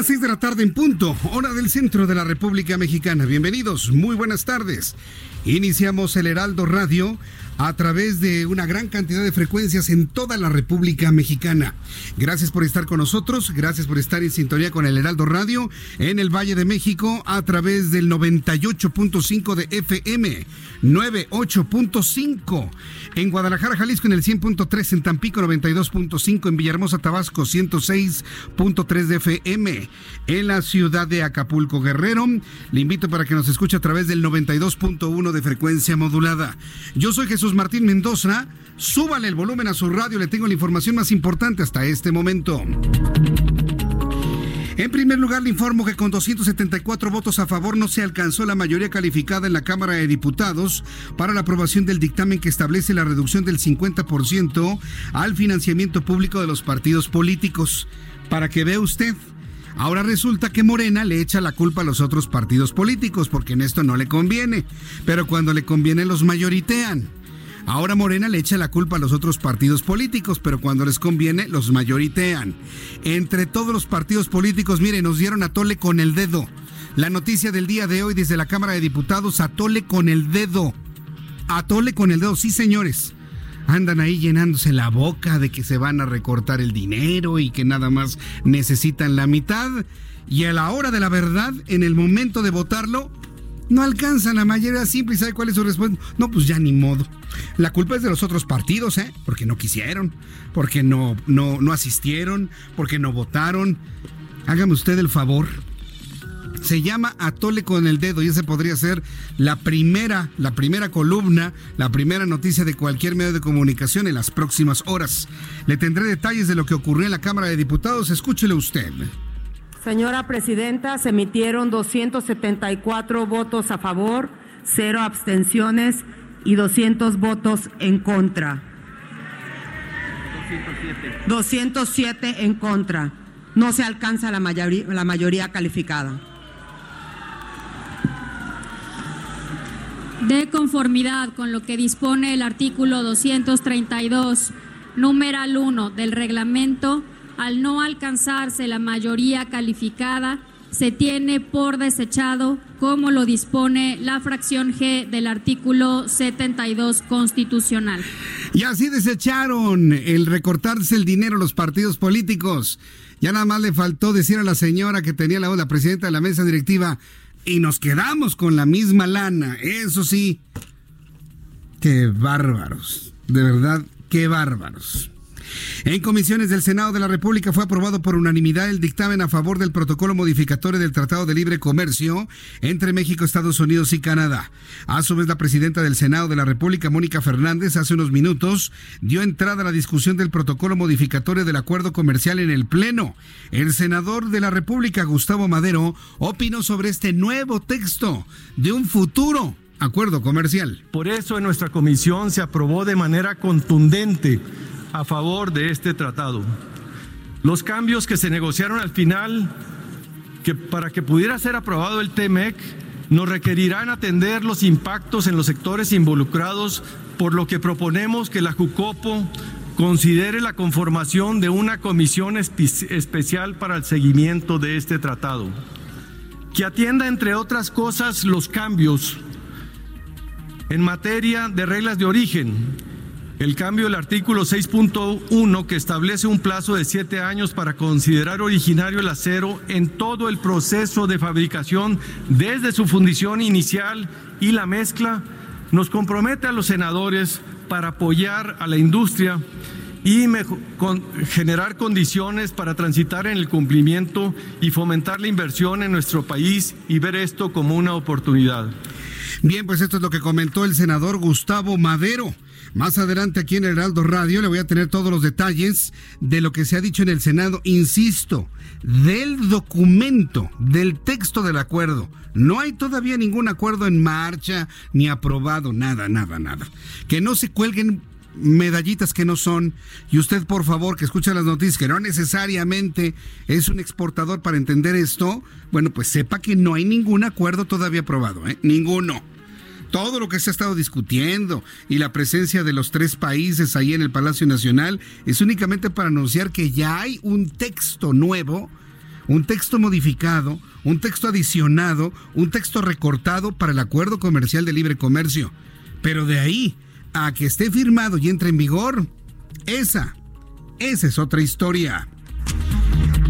Las 6 de la tarde en punto, hora del centro de la República Mexicana. Bienvenidos, muy buenas tardes. Iniciamos el Heraldo Radio a través de una gran cantidad de frecuencias en toda la República Mexicana. Gracias por estar con nosotros, gracias por estar en sintonía con el Heraldo Radio en el Valle de México a través del 98.5 de FM, 98.5 en Guadalajara, Jalisco en el 100.3, en Tampico 92.5, en Villahermosa, Tabasco 106.3 de FM, en la ciudad de Acapulco, Guerrero. Le invito para que nos escuche a través del 92.1 de frecuencia modulada. Yo soy Jesús Martín Mendoza. Súbale el volumen a su radio, le tengo la información más importante hasta este momento. En primer lugar, le informo que con 274 votos a favor no se alcanzó la mayoría calificada en la Cámara de Diputados para la aprobación del dictamen que establece la reducción del 50% al financiamiento público de los partidos políticos. Para que vea usted, Ahora resulta que Morena le echa la culpa a los otros partidos políticos porque en esto no le conviene, pero cuando le conviene los mayoritean. Ahora Morena le echa la culpa a los otros partidos políticos, pero cuando les conviene los mayoritean. Entre todos los partidos políticos, mire, nos dieron a tole con el dedo. La noticia del día de hoy desde la Cámara de Diputados, a tole con el dedo. A tole con el dedo, sí señores andan ahí llenándose la boca de que se van a recortar el dinero y que nada más necesitan la mitad. Y a la hora de la verdad, en el momento de votarlo, no alcanzan la mayoría simple y sabe cuál es su respuesta. No, pues ya ni modo. La culpa es de los otros partidos, ¿eh? Porque no quisieron, porque no, no, no asistieron, porque no votaron. Hágame usted el favor se llama Atole con el dedo y ese podría ser la primera, la primera columna, la primera noticia de cualquier medio de comunicación en las próximas horas. Le tendré detalles de lo que ocurrió en la Cámara de Diputados, escúchele usted. Señora Presidenta, se emitieron 274 votos a favor, cero abstenciones y 200 votos en contra. 207. 207 en contra. No se alcanza la mayoría, la mayoría calificada. de conformidad con lo que dispone el artículo 232, numeral 1 del reglamento, al no alcanzarse la mayoría calificada, se tiene por desechado como lo dispone la fracción G del artículo 72 constitucional. Y así desecharon el recortarse el dinero a los partidos políticos. Ya nada más le faltó decir a la señora que tenía la voz, la presidenta de la mesa directiva, y nos quedamos con la misma lana. Eso sí, qué bárbaros. De verdad, qué bárbaros. En comisiones del Senado de la República fue aprobado por unanimidad el dictamen a favor del protocolo modificatorio del Tratado de Libre Comercio entre México, Estados Unidos y Canadá. A su vez, la presidenta del Senado de la República, Mónica Fernández, hace unos minutos dio entrada a la discusión del protocolo modificatorio del acuerdo comercial en el Pleno. El senador de la República, Gustavo Madero, opinó sobre este nuevo texto de un futuro acuerdo comercial. Por eso en nuestra comisión se aprobó de manera contundente a favor de este tratado. Los cambios que se negociaron al final, que para que pudiera ser aprobado el TEMEC, nos requerirán atender los impactos en los sectores involucrados, por lo que proponemos que la JUCOPO considere la conformación de una comisión especial para el seguimiento de este tratado. que atienda, entre otras cosas, los cambios en materia de reglas de origen. El cambio del artículo 6.1 que establece un plazo de siete años para considerar originario el acero en todo el proceso de fabricación desde su fundición inicial y la mezcla, nos compromete a los senadores para apoyar a la industria y generar condiciones para transitar en el cumplimiento y fomentar la inversión en nuestro país y ver esto como una oportunidad. Bien, pues esto es lo que comentó el senador Gustavo Madero. Más adelante aquí en Heraldo Radio le voy a tener todos los detalles de lo que se ha dicho en el Senado, insisto, del documento, del texto del acuerdo. No hay todavía ningún acuerdo en marcha ni aprobado, nada, nada, nada. Que no se cuelguen medallitas que no son. Y usted, por favor, que escucha las noticias, que no necesariamente es un exportador para entender esto, bueno, pues sepa que no hay ningún acuerdo todavía aprobado, ¿eh? Ninguno. Todo lo que se ha estado discutiendo y la presencia de los tres países ahí en el Palacio Nacional es únicamente para anunciar que ya hay un texto nuevo, un texto modificado, un texto adicionado, un texto recortado para el Acuerdo Comercial de Libre Comercio. Pero de ahí a que esté firmado y entre en vigor, esa, esa es otra historia.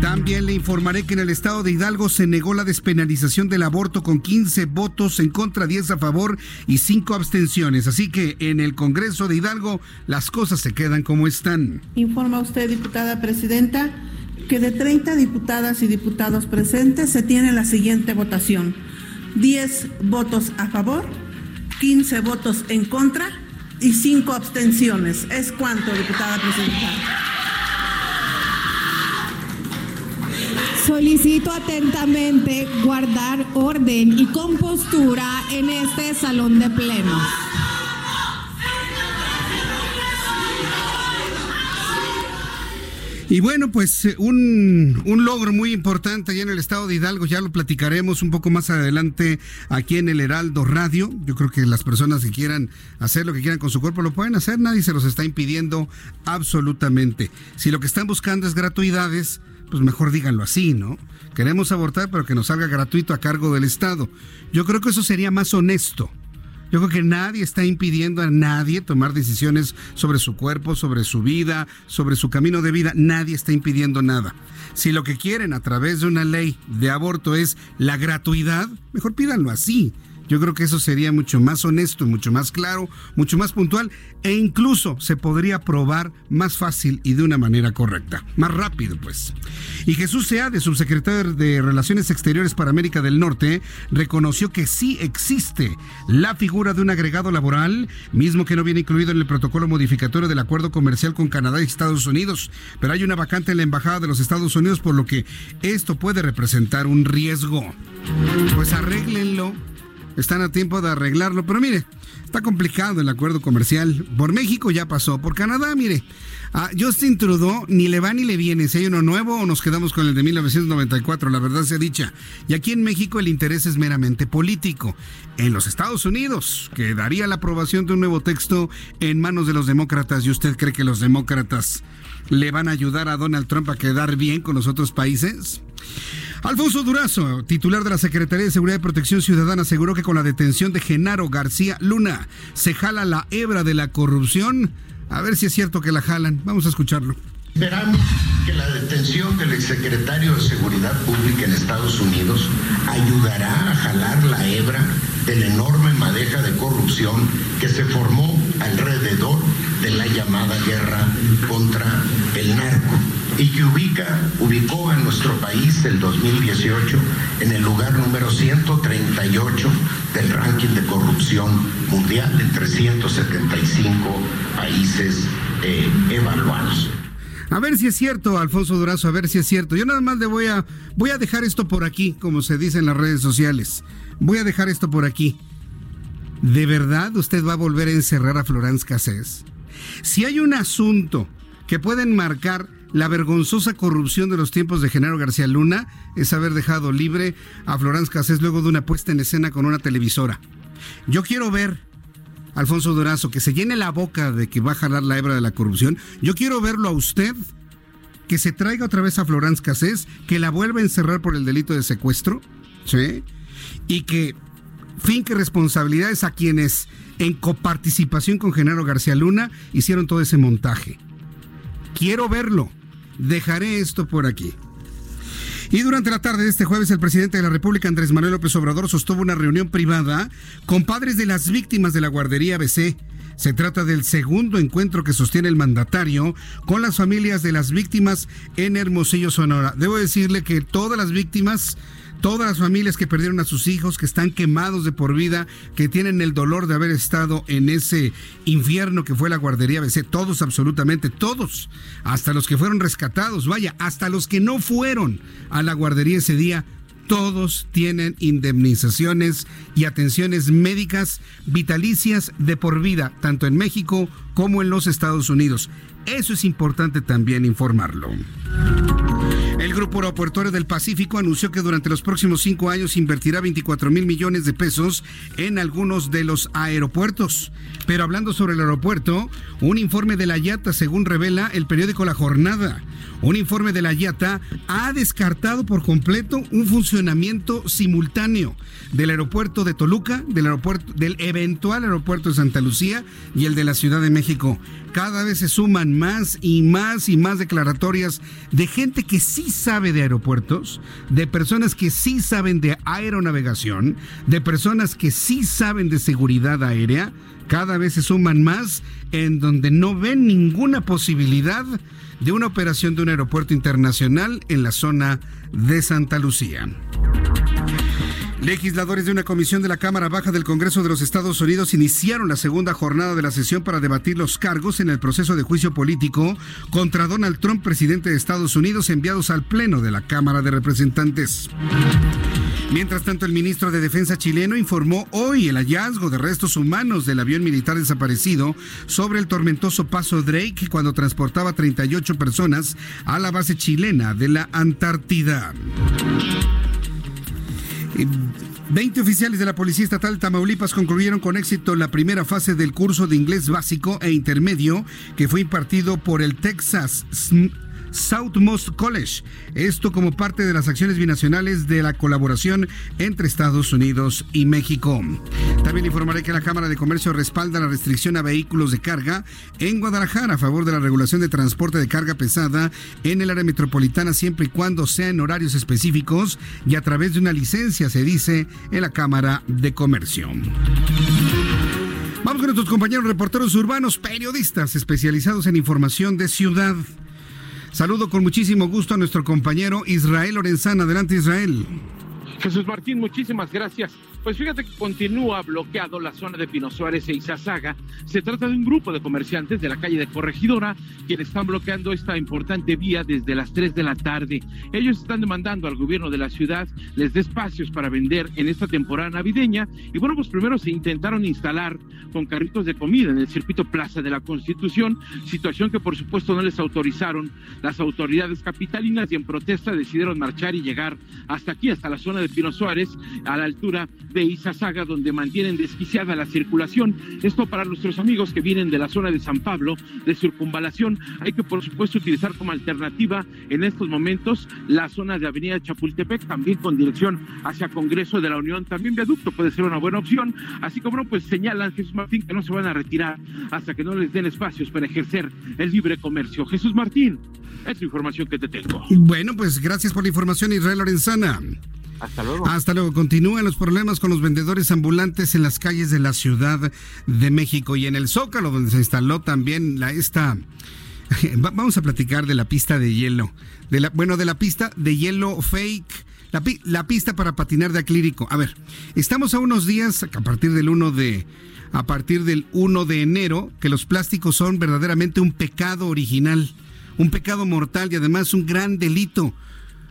También le informaré que en el estado de Hidalgo se negó la despenalización del aborto con 15 votos en contra, 10 a favor y 5 abstenciones. Así que en el Congreso de Hidalgo las cosas se quedan como están. Informa usted, diputada presidenta, que de 30 diputadas y diputados presentes se tiene la siguiente votación. 10 votos a favor, 15 votos en contra y cinco abstenciones. ¿Es cuánto, diputada presidenta? Solicito atentamente guardar orden y compostura en este salón de pleno. Y bueno, pues eh, un, un, logro muy importante allá en el estado de Hidalgo, ya lo platicaremos un poco más adelante aquí en el Heraldo Radio. Yo creo que las personas que quieran hacer lo que quieran con su cuerpo lo pueden hacer, nadie se los está impidiendo absolutamente. Si lo que están buscando es gratuidades, pues mejor díganlo así, ¿no? Queremos abortar, pero que nos salga gratuito a cargo del Estado. Yo creo que eso sería más honesto yo creo que nadie está impidiendo a nadie tomar decisiones sobre su cuerpo, sobre su vida, sobre su camino de vida. Nadie está impidiendo nada. Si lo que quieren a través de una ley de aborto es la gratuidad, mejor pídanlo así. Yo creo que eso sería mucho más honesto, mucho más claro, mucho más puntual e incluso se podría probar más fácil y de una manera correcta, más rápido pues. Y Jesús Seade, subsecretario de Relaciones Exteriores para América del Norte, reconoció que sí existe la figura de un agregado laboral, mismo que no viene incluido en el protocolo modificatorio del acuerdo comercial con Canadá y Estados Unidos, pero hay una vacante en la Embajada de los Estados Unidos por lo que esto puede representar un riesgo. Pues arréglenlo están a tiempo de arreglarlo, pero mire, está complicado el acuerdo comercial. Por México ya pasó, por Canadá, mire, a Justin Trudeau ni le va ni le viene. Si hay uno nuevo o nos quedamos con el de 1994, la verdad sea dicha. Y aquí en México el interés es meramente político. En los Estados Unidos, que daría la aprobación de un nuevo texto en manos de los demócratas, ¿y usted cree que los demócratas le van a ayudar a Donald Trump a quedar bien con los otros países? Alfonso Durazo, titular de la Secretaría de Seguridad y Protección Ciudadana, aseguró que con la detención de Genaro García Luna se jala la hebra de la corrupción. A ver si es cierto que la jalan. Vamos a escucharlo. Esperamos que la detención del exsecretario de Seguridad Pública en Estados Unidos ayudará a jalar la hebra de la enorme madeja de corrupción que se formó alrededor de la llamada guerra contra el narco y que ubica, ubicó a nuestro país el 2018 en el lugar número 138 del ranking de corrupción mundial de 375 países eh, evaluados. A ver si es cierto, Alfonso Durazo, a ver si es cierto. Yo nada más le voy a voy a dejar esto por aquí, como se dice en las redes sociales. Voy a dejar esto por aquí. ¿De verdad usted va a volver a encerrar a Florence Cassés? Si hay un asunto que pueden marcar la vergonzosa corrupción de los tiempos de Genaro García Luna es haber dejado libre a Florence Cassés luego de una puesta en escena con una televisora. Yo quiero ver, Alfonso Durazo, que se llene la boca de que va a jalar la hebra de la corrupción. Yo quiero verlo a usted, que se traiga otra vez a Florence Cassés, que la vuelva a encerrar por el delito de secuestro. ¿sí? Y que finque responsabilidades a quienes en coparticipación con Genaro García Luna hicieron todo ese montaje. Quiero verlo. Dejaré esto por aquí. Y durante la tarde de este jueves, el presidente de la República, Andrés Manuel López Obrador, sostuvo una reunión privada con padres de las víctimas de la guardería BC. Se trata del segundo encuentro que sostiene el mandatario con las familias de las víctimas en Hermosillo, Sonora. Debo decirle que todas las víctimas todas las familias que perdieron a sus hijos, que están quemados de por vida, que tienen el dolor de haber estado en ese infierno que fue la guardería BC, todos absolutamente, todos, hasta los que fueron rescatados, vaya, hasta los que no fueron a la guardería ese día, todos tienen indemnizaciones y atenciones médicas vitalicias de por vida, tanto en México como en los Estados Unidos. Eso es importante también informarlo. El Grupo Aeroportuario del Pacífico anunció que durante los próximos cinco años invertirá 24 mil millones de pesos en algunos de los aeropuertos. Pero hablando sobre el aeropuerto, un informe de la IATA, según revela el periódico La Jornada, un informe de la IATA ha descartado por completo un funcionamiento simultáneo del aeropuerto de Toluca, del aeropuerto, del eventual aeropuerto de Santa Lucía y el de la Ciudad de México. Cada vez se suman más y más y más declaratorias de gente que sí sabe de aeropuertos, de personas que sí saben de aeronavegación, de personas que sí saben de seguridad aérea. Cada vez se suman más en donde no ven ninguna posibilidad de una operación de un aeropuerto internacional en la zona de Santa Lucía. Legisladores de una comisión de la Cámara Baja del Congreso de los Estados Unidos iniciaron la segunda jornada de la sesión para debatir los cargos en el proceso de juicio político contra Donald Trump, presidente de Estados Unidos, enviados al Pleno de la Cámara de Representantes. Mientras tanto, el ministro de Defensa chileno informó hoy el hallazgo de restos humanos del avión militar desaparecido sobre el tormentoso paso Drake cuando transportaba 38 personas a la base chilena de la Antártida. 20 oficiales de la Policía Estatal de Tamaulipas concluyeron con éxito la primera fase del curso de inglés básico e intermedio que fue impartido por el Texas Southmost College. Esto como parte de las acciones binacionales de la colaboración entre Estados Unidos y México. También informaré que la Cámara de Comercio respalda la restricción a vehículos de carga en Guadalajara a favor de la regulación de transporte de carga pesada en el área metropolitana siempre y cuando sea en horarios específicos y a través de una licencia, se dice en la Cámara de Comercio. Vamos con nuestros compañeros reporteros urbanos, periodistas especializados en información de ciudad. Saludo con muchísimo gusto a nuestro compañero Israel Lorenzana. Adelante, Israel. Jesús Martín, muchísimas gracias. Pues fíjate que continúa bloqueado la zona de Pino Suárez e Izazaga. Se trata de un grupo de comerciantes de la calle de Corregidora quienes están bloqueando esta importante vía desde las 3 de la tarde. Ellos están demandando al gobierno de la ciudad les dé espacios para vender en esta temporada navideña. Y bueno, pues primero se intentaron instalar con carritos de comida en el circuito Plaza de la Constitución, situación que por supuesto no les autorizaron las autoridades capitalinas y en protesta decidieron marchar y llegar hasta aquí, hasta la zona de Pino Suárez, a la altura de Izazaga, donde mantienen desquiciada la circulación. Esto para nuestros amigos que vienen de la zona de San Pablo, de circunvalación. Hay que, por supuesto, utilizar como alternativa en estos momentos la zona de Avenida Chapultepec, también con dirección hacia Congreso de la Unión. También viaducto puede ser una buena opción. Así como, pues señalan Jesús Martín que no se van a retirar hasta que no les den espacios para ejercer el libre comercio. Jesús Martín, es la información que te tengo. Bueno, pues gracias por la información, Israel Lorenzana. Hasta luego. Hasta luego. Continúan los problemas con los vendedores ambulantes en las calles de la Ciudad de México y en el Zócalo, donde se instaló también la esta. Vamos a platicar de la pista de hielo. De la, bueno, de la pista de hielo fake. La, pista para patinar de acrílico. A ver, estamos a unos días, a partir del 1 de, a partir del 1 de enero, que los plásticos son verdaderamente un pecado original, un pecado mortal y además un gran delito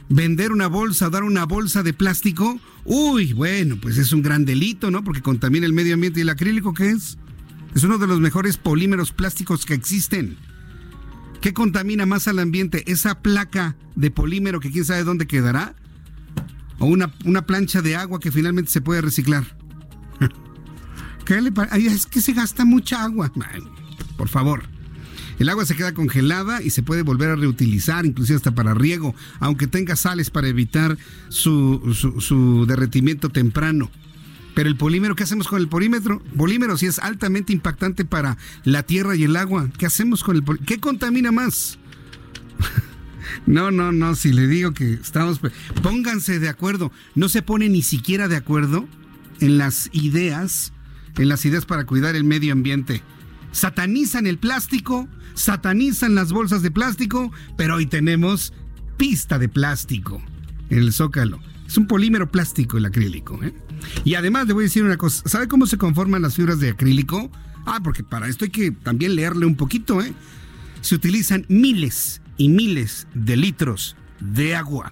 vender una bolsa, dar una bolsa de plástico, uy, bueno, pues es un gran delito, ¿no? Porque contamina el medio ambiente y el acrílico, ¿qué es? Es uno de los mejores polímeros plásticos que existen. ¿Qué contamina más al ambiente? ¿Esa placa de polímero que quién sabe dónde quedará? ¿O una, una plancha de agua que finalmente se puede reciclar? ¿Qué le Es que se gasta mucha agua. Por favor. El agua se queda congelada y se puede volver a reutilizar, inclusive hasta para riego, aunque tenga sales para evitar su, su, derretimiento temprano. Pero el polímero, ¿qué hacemos con el polímetro? Polímero, si es altamente impactante para la tierra y el agua, ¿qué hacemos con el polímero? ¿Qué contamina más? No, no, no, si le digo que estamos... Pónganse de acuerdo. No se pone ni siquiera de acuerdo en las ideas, en las ideas para cuidar el medio ambiente. Satanizan el plástico, satanizan las bolsas de plástico, pero hoy tenemos pista de plástico en el zócalo. Es un polímero plástico el acrílico. ¿eh? Y además le voy a decir una cosa. ¿Sabe cómo se conforman las fibras de acrílico? Ah, porque para esto hay que también leerle un poquito. ¿eh? Se utilizan miles y miles de litros de agua.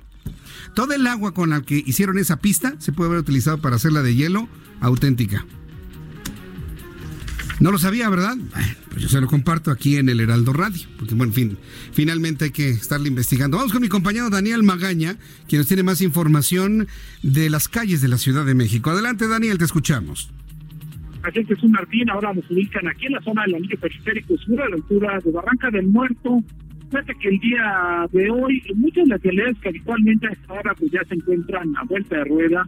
Todo el agua con la que hicieron esa pista se puede haber utilizado para hacerla de hielo auténtica. No lo sabía, ¿verdad? pues yo se lo comparto aquí en el Heraldo Radio, porque bueno, fin, finalmente hay que estarle investigando. Vamos con mi compañero Daniel Magaña, quien nos tiene más información de las calles de la Ciudad de México. Adelante, Daniel, te escuchamos. Aquí es un Martín, ahora nos ubican aquí en la zona del anillo periférico sur, a la altura de Barranca del Muerto. Fíjate que el día de hoy, muchas de las vialidades que habitualmente a esta hora pues ya se encuentran a vuelta de rueda,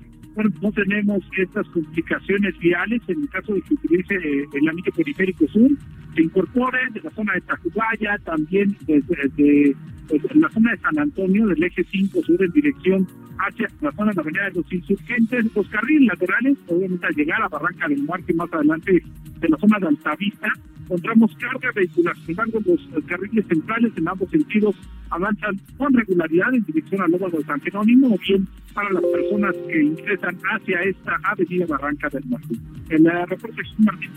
no tenemos estas complicaciones viales en el caso de que utilice eh, el anillo periférico sur, se incorpore de la zona de Tacubaya, también desde, pues, la zona de San Antonio, del eje 5 sur en dirección hacia la zona de la avenida de los insurgentes, los carriles laterales, obviamente al llegar a Barranca del Muerte más adelante de la zona de Altavista, encontramos carga vehicular. Sin embargo, los carriles centrales en ambos sentidos avanzan con regularidad en dirección al Lobo de San Jerónimo o bien para las personas que ingresan hacia esta avenida Barranca del Muerte. El reporte es Martín.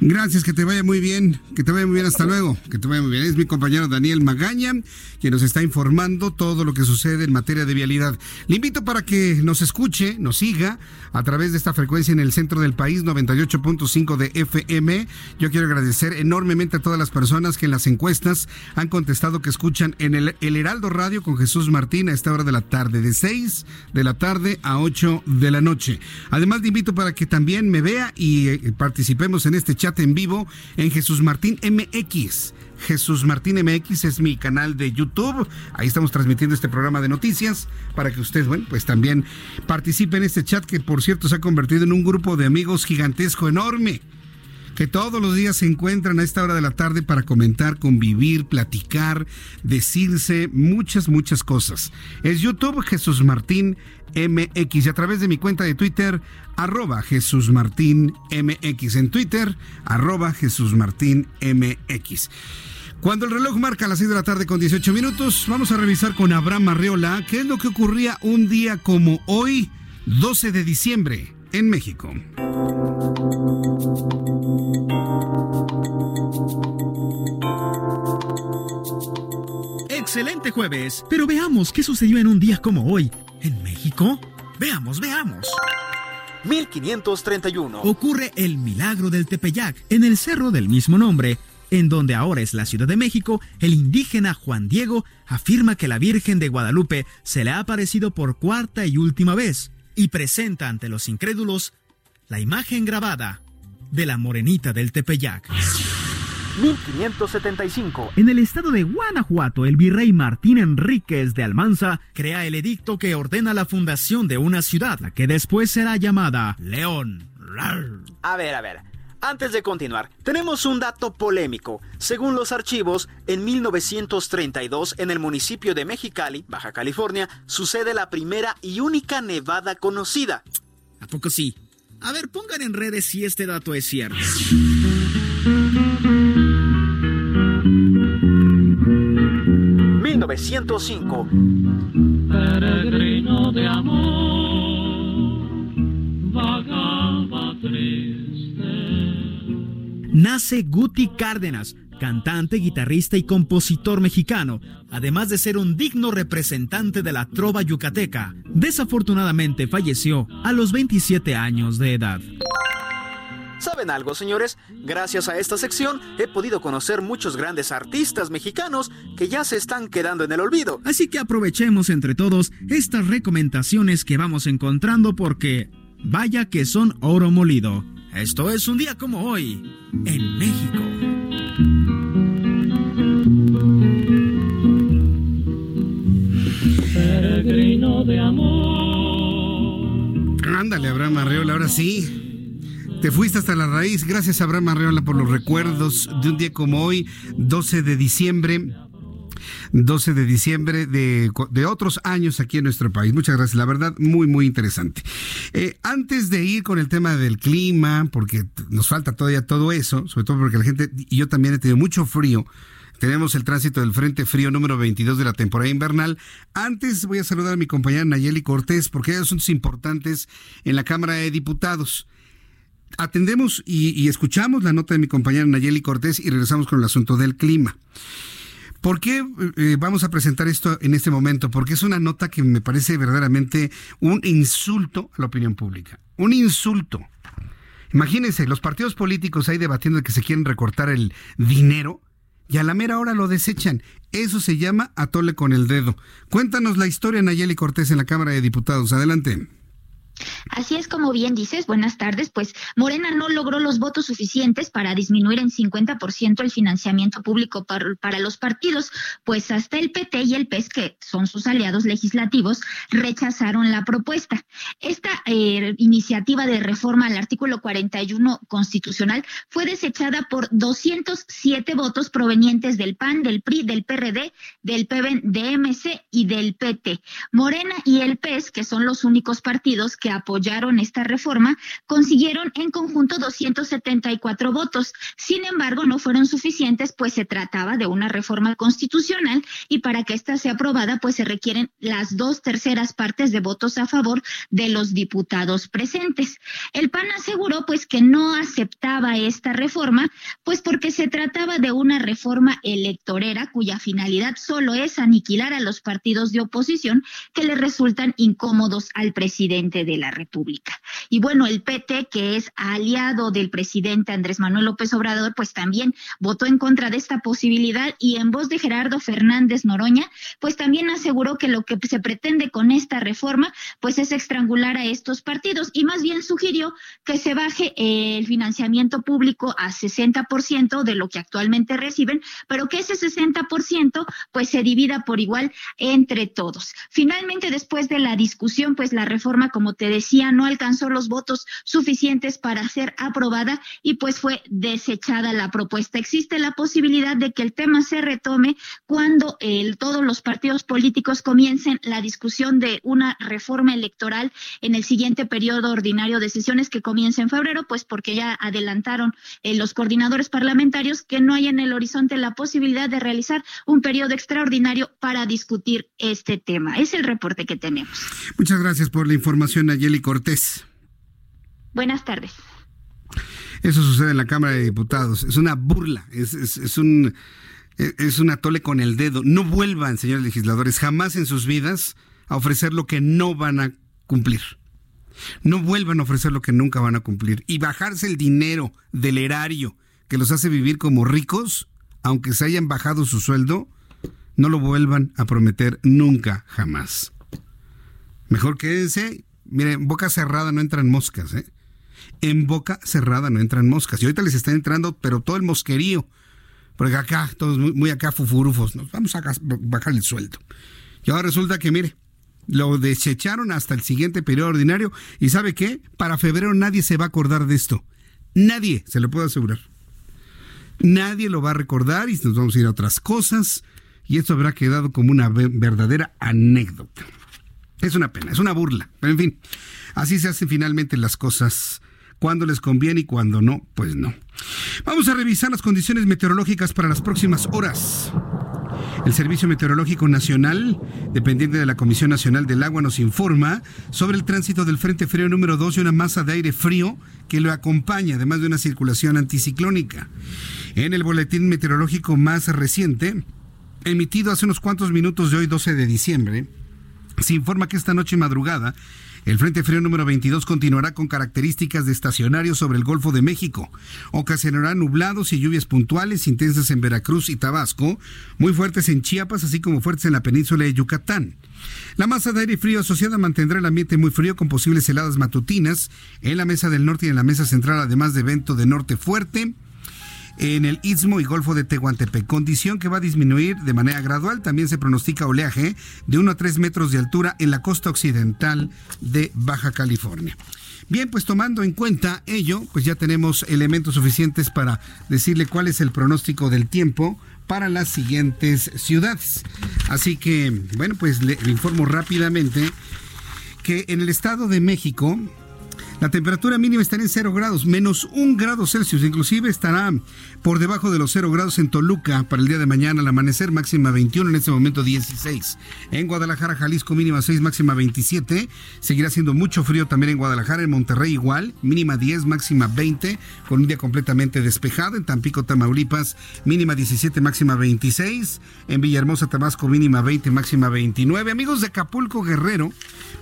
Gracias, que te vaya muy bien, que te vaya muy bien, hasta luego, que te vaya muy bien. Es mi compañero Daniel Magaña, quien nos está informando todo lo que sucede en materia de vialidad. Le invito para que nos escuche, nos siga a través de esta frecuencia en el centro del país, 98.5 de FM. Yo quiero agradecer enormemente a todas las personas que en las encuestas han contestado que escuchan en el, el Heraldo Radio con Jesús Martín a esta hora de la tarde, de 6 de la tarde a 8 de la noche. Además, le invito para que también me vea y eh, participemos en este chat en vivo en Jesús Martín MX. Jesús Martín MX es mi canal de YouTube. Ahí estamos transmitiendo este programa de noticias para que usted, bueno, pues también participe en este chat que por cierto se ha convertido en un grupo de amigos gigantesco, enorme que todos los días se encuentran a esta hora de la tarde para comentar, convivir, platicar, decirse muchas, muchas cosas. Es YouTube Jesús Martín MX y a través de mi cuenta de Twitter, arroba Jesús Martín MX. En Twitter, arroba Jesús Martín MX. Cuando el reloj marca las 6 de la tarde con 18 minutos, vamos a revisar con Abraham Arreola qué es lo que ocurría un día como hoy, 12 de diciembre, en México. Excelente jueves, pero veamos qué sucedió en un día como hoy, en México. Veamos, veamos. 1531. Ocurre el milagro del Tepeyac, en el cerro del mismo nombre, en donde ahora es la Ciudad de México, el indígena Juan Diego afirma que la Virgen de Guadalupe se le ha aparecido por cuarta y última vez y presenta ante los incrédulos la imagen grabada de la morenita del Tepeyac. 1575. En el estado de Guanajuato, el virrey Martín Enríquez de Almanza crea el edicto que ordena la fundación de una ciudad, la que después será llamada León. A ver, a ver. Antes de continuar, tenemos un dato polémico. Según los archivos, en 1932, en el municipio de Mexicali, Baja California, sucede la primera y única nevada conocida. ¿A poco sí? A ver, pongan en redes si este dato es cierto. 1905. Peregrino de amor, vagaba triste. Nace Guti Cárdenas, cantante, guitarrista y compositor mexicano, además de ser un digno representante de la trova yucateca. Desafortunadamente falleció a los 27 años de edad. ¿Saben algo, señores? Gracias a esta sección he podido conocer muchos grandes artistas mexicanos que ya se están quedando en el olvido. Así que aprovechemos entre todos estas recomendaciones que vamos encontrando porque vaya que son oro molido. Esto es un día como hoy, en México. Peregrino de amor. Ándale, Abraham Arreola, ahora sí. Te fuiste hasta la raíz. Gracias, Abraham Arreola, por los recuerdos de un día como hoy, 12 de diciembre. 12 de diciembre de, otros años aquí en nuestro país. Muchas gracias, la verdad, muy, muy interesante. Eh, antes de ir con el tema del clima, porque nos falta todavía todo eso, sobre todo porque la gente, y yo también he tenido mucho frío, tenemos el tránsito del Frente Frío número 22 de la temporada invernal. Antes voy a saludar a mi compañera Nayeli Cortés porque hay asuntos importantes en la Cámara de Diputados. Atendemos y, escuchamos la nota de mi compañera Nayeli Cortés y regresamos con el asunto del clima. ¿Por qué eh, vamos a presentar esto en este momento? Porque es una nota que me parece verdaderamente un insulto a la opinión pública. Un insulto. Imagínense, los partidos políticos ahí debatiendo de que se quieren recortar el dinero y a la mera hora lo desechan. Eso se llama atole con el dedo. Cuéntanos la historia, Nayeli Cortés, en la Cámara de Diputados. Adelante. Así es como bien dices, buenas tardes, pues Morena no logró los votos suficientes para disminuir en 50% el financiamiento público para, los partidos, pues hasta el PT y el PES, que son sus aliados legislativos, rechazaron la propuesta. Esta eh, iniciativa de reforma al artículo 41 constitucional fue desechada por 207 votos provenientes del PAN, del PRI, del PRD, del PBN, de MC y del PT. Morena y el PES, que son los únicos partidos que apoyaron esta reforma consiguieron en conjunto 274 votos. Sin embargo, no fueron suficientes, pues se trataba de una reforma constitucional y para que ésta sea aprobada, pues se requieren las dos terceras partes de votos a favor de los diputados presentes. El PAN aseguró, pues, que no aceptaba esta reforma, pues porque se trataba de una reforma electorera cuya finalidad solo es aniquilar a los partidos de oposición que le resultan incómodos al presidente de la República. Y bueno, el PT, que es aliado del presidente Andrés Manuel López Obrador, pues también votó en contra de esta posibilidad y en voz de Gerardo Fernández Noroña, pues también aseguró que lo que se pretende con esta reforma, pues es estrangular a estos partidos y más bien sugirió que se baje el financiamiento público a 60% de lo que actualmente reciben, pero que ese 60% pues se divida por igual entre todos. Finalmente, después de la discusión, pues la reforma, como te decía, no alcanzó los votos suficientes para ser aprobada y pues fue desechada la propuesta. Existe la posibilidad de que el tema se retome cuando todos los partidos políticos comiencen la discusión de una reforma electoral en el siguiente periodo ordinario de sesiones que comienza en febrero, pues porque ya adelantaron eh, los coordinadores parlamentarios que no hay en el horizonte la posibilidad de realizar un periodo extraordinario para discutir este tema. Es el reporte que tenemos. Muchas gracias por la información, Nayeli Cortés. Buenas tardes. Eso sucede en la Cámara de Diputados. Es una burla, es, es, es un es un atole con el dedo. No vuelvan, señores legisladores, jamás en sus vidas a ofrecer lo que no van a cumplir. No vuelvan a ofrecer lo que nunca van a cumplir. Y bajarse el dinero del erario que los hace vivir como ricos, aunque se hayan bajado su sueldo, no lo vuelvan a prometer nunca, jamás. Mejor quédense. Miren, en boca cerrada no entran moscas, ¿eh? En boca cerrada no entran moscas. Y ahorita les está entrando, pero todo el mosquerío. Porque acá, todos muy, muy acá fufurufos. Nos vamos a bajar el sueldo. Y ahora resulta que, mire, lo desecharon hasta el siguiente periodo ordinario. ¿Y sabe qué? Para febrero nadie se va a acordar de esto. Nadie, se lo puedo asegurar. Nadie lo va a recordar y nos vamos a ir a otras cosas. Y esto habrá quedado como una verdadera anécdota. Es una pena, es una burla. Pero en fin, así se hacen finalmente las cosas. Cuando les conviene y cuando no, pues no. Vamos a revisar las condiciones meteorológicas para las próximas horas. El Servicio Meteorológico Nacional, dependiente de la Comisión Nacional del Agua, nos informa sobre el tránsito del Frente Frío número 2 y una masa de aire frío que lo acompaña, además de una circulación anticiclónica. En el boletín meteorológico más reciente, emitido hace unos cuantos minutos de hoy, 12 de diciembre, se informa que esta noche y madrugada el Frente Frío número 22 continuará con características de estacionario sobre el Golfo de México. Ocasionará nublados y lluvias puntuales intensas en Veracruz y Tabasco, muy fuertes en Chiapas, así como fuertes en la península de Yucatán. La masa de aire frío asociada mantendrá el ambiente muy frío con posibles heladas matutinas en la mesa del norte y en la mesa central, además de vento de norte fuerte. En el Istmo y Golfo de Tehuantepec, condición que va a disminuir de manera gradual. También se pronostica oleaje de 1 a 3 metros de altura en la costa occidental de Baja California. Bien, pues tomando en cuenta ello, pues ya tenemos elementos suficientes para decirle cuál es el pronóstico del tiempo para las siguientes ciudades. Así que, bueno, pues le, informo rápidamente que en el Estado de México, la temperatura mínima estará en 0 grados, menos 1 grado Celsius. Inclusive estará por debajo de los 0 grados en Toluca para el día de mañana al amanecer, máxima 21, en este momento 16. En Guadalajara, Jalisco, mínima 6, máxima 27. Seguirá siendo mucho frío también en Guadalajara, en Monterrey igual, mínima 10, máxima 20, con un día completamente despejado. En Tampico, Tamaulipas, mínima 17, máxima 26. En Villahermosa, Tabasco, mínima 20, máxima 29. Amigos de Acapulco, Guerrero,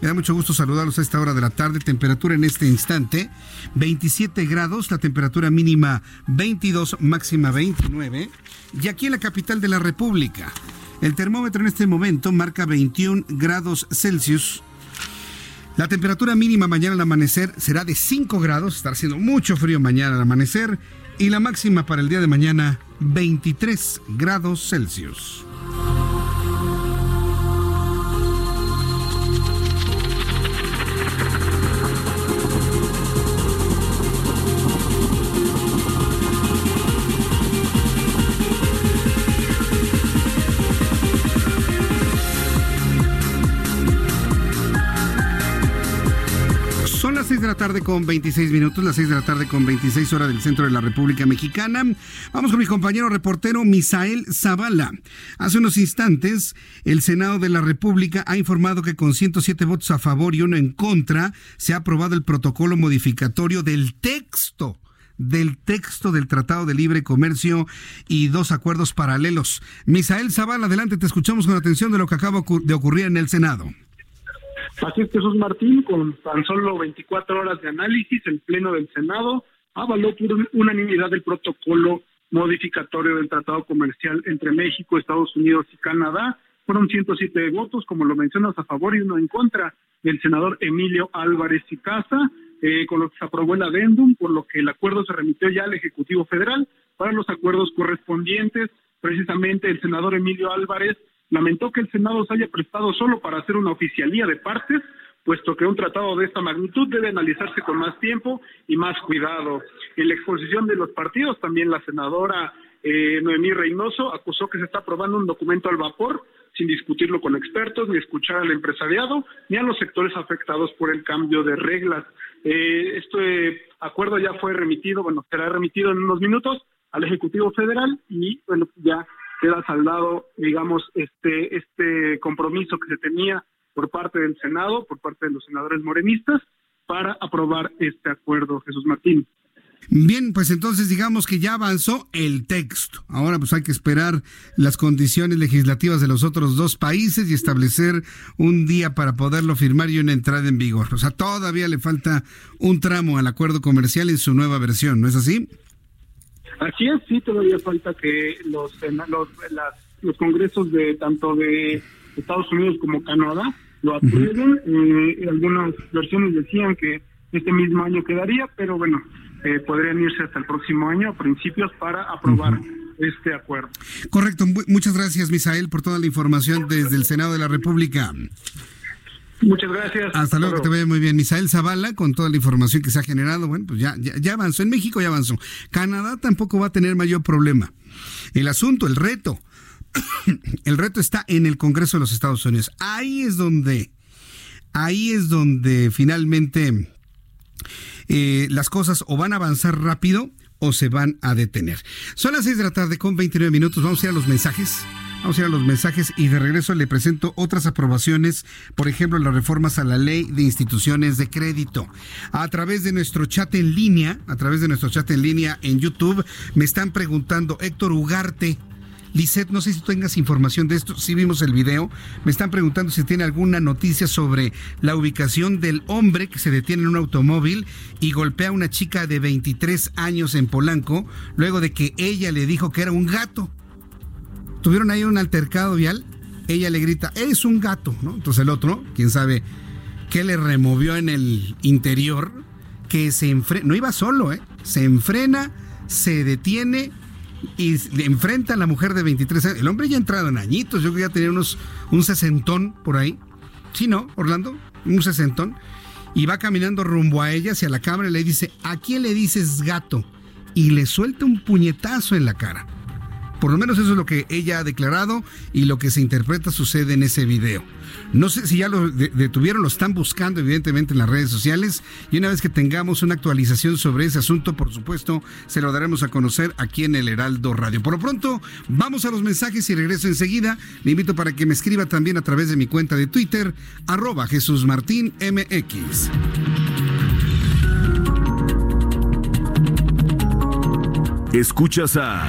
me da mucho gusto saludarlos a esta hora de la tarde. Temperatura en este instante, 27 grados, la temperatura mínima 22, máxima 29. Y aquí en la capital de la República, el termómetro en este momento marca 21 grados Celsius. La temperatura mínima mañana al amanecer será de 5 grados, estará haciendo mucho frío mañana al amanecer. Y la máxima para el día de mañana, 23 grados Celsius. La tarde con 26 minutos, las 6 de la tarde con 26 horas del centro de la República Mexicana. Vamos con mi compañero reportero Misael Zavala. Hace unos instantes, el Senado de la República ha informado que con 107 votos a favor y uno en contra, se ha aprobado el protocolo modificatorio del texto del texto del Tratado de Libre Comercio y dos acuerdos paralelos. Misael Zavala, adelante, te escuchamos con atención de lo que acaba de ocurrir en el Senado. Así es, Jesús Martín, con tan solo 24 horas de análisis, el Pleno del Senado avaló por unanimidad el protocolo modificatorio del Tratado Comercial entre México, Estados Unidos y Canadá. Fueron 107 votos, como lo mencionas, a favor y uno en contra del senador Emilio Álvarez y Casa, eh, con lo que se aprobó el adendum, por lo que el acuerdo se remitió ya al Ejecutivo Federal para los acuerdos correspondientes. Precisamente el senador Emilio Álvarez lamentó que el Senado se haya prestado solo para hacer una oficialía de partes, puesto que un tratado de esta magnitud debe analizarse con más tiempo y más cuidado. En la exposición de los partidos, también la senadora eh, Noemí Reynoso acusó que se está aprobando un documento al vapor sin discutirlo con expertos, ni escuchar al empresariado, ni a los sectores afectados por el cambio de reglas. Eh, este acuerdo ya fue remitido, bueno, será remitido en unos minutos al Ejecutivo Federal y, bueno, ya queda saldado, digamos, este, este compromiso que se tenía por parte del Senado, por parte de los senadores morenistas, para aprobar este acuerdo, Jesús Martín. Bien, pues entonces digamos que ya avanzó el texto. Ahora pues hay que esperar las condiciones legislativas de los otros dos países y establecer un día para poderlo firmar y una entrada en vigor. O sea, todavía le falta un tramo al acuerdo comercial en su nueva versión, ¿no es así? Así es, sí, todavía falta que los, los, los congresos de tanto de Estados Unidos como Canadá lo aprueben. Eh, algunas versiones decían que este mismo año quedaría, pero bueno, eh, podrían irse hasta el próximo año, a principios, para aprobar. Este acuerdo. Correcto. Muchas gracias, Misael, por toda la información desde el Senado de la República. Muchas gracias. Hasta luego, que te vaya muy bien. Misael Zavala, con toda la información que se ha generado, bueno, pues ya, ya, avanzó. En México ya avanzó. Canadá tampoco va a tener mayor problema. El asunto, el reto, el reto está en el Congreso de los Estados Unidos. Ahí es donde, ahí es donde finalmente eh, las cosas o van a avanzar rápido o se van a detener. Son las 6 de la tarde con 29 minutos. Vamos a ir a los mensajes. Vamos a ir a los mensajes y de regreso le presento otras aprobaciones, por ejemplo, las reformas a la ley de instituciones de crédito. A través de nuestro chat en línea, a través de nuestro chat en línea en YouTube, me están preguntando Héctor Ugarte. Lisette, no sé si tengas información de esto, si vimos el video, me están preguntando si tiene alguna noticia sobre la ubicación del hombre que se detiene en un automóvil y golpea a una chica de 23 años en Polanco, luego de que ella le dijo que era un gato tuvieron ahí un altercado vial, ella le grita, es un gato, ¿no? Entonces el otro, quién sabe qué le removió en el interior, que se enfrena, no iba solo, ¿eh? Se enfrena, se detiene y enfrenta a la mujer de 23 años. El hombre ya entrado en añitos, yo creo que ya tenía unos, un sesentón por ahí. Sí, ¿no, Orlando? Un sesentón. Y va caminando rumbo a ella, hacia la cámara, y le dice, ¿a quién le dices gato? Y le suelta un puñetazo en la cara. Por lo menos eso es lo que ella ha declarado y lo que se interpreta sucede en ese video. No sé si ya lo detuvieron, lo están buscando evidentemente en las redes sociales y una vez que tengamos una actualización sobre ese asunto, por supuesto, se lo daremos a conocer aquí en el Heraldo Radio. Por lo pronto, vamos a los mensajes y regreso enseguida. Le invito para que me escriba también a través de mi cuenta de Twitter, arroba Jesús Martín MX. Escuchas a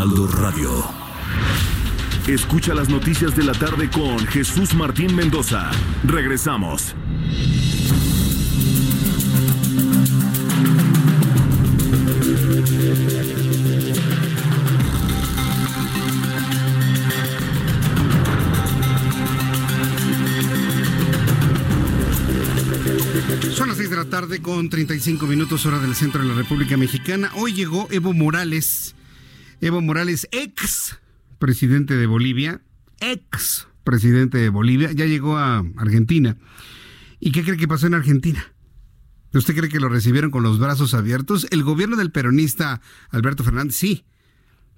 Heraldo Radio. Escucha las noticias de la tarde con Jesús Martín Mendoza. Regresamos. Son las 6 de la tarde con 35 minutos hora del centro de la República Mexicana. Hoy llegó Evo Morales Evo Morales, ex presidente de Bolivia, ex presidente de Bolivia, ya llegó a Argentina. ¿Y qué cree que pasó en Argentina? ¿Usted cree que lo recibieron con los brazos abiertos? El gobierno del peronista Alberto Fernández, sí.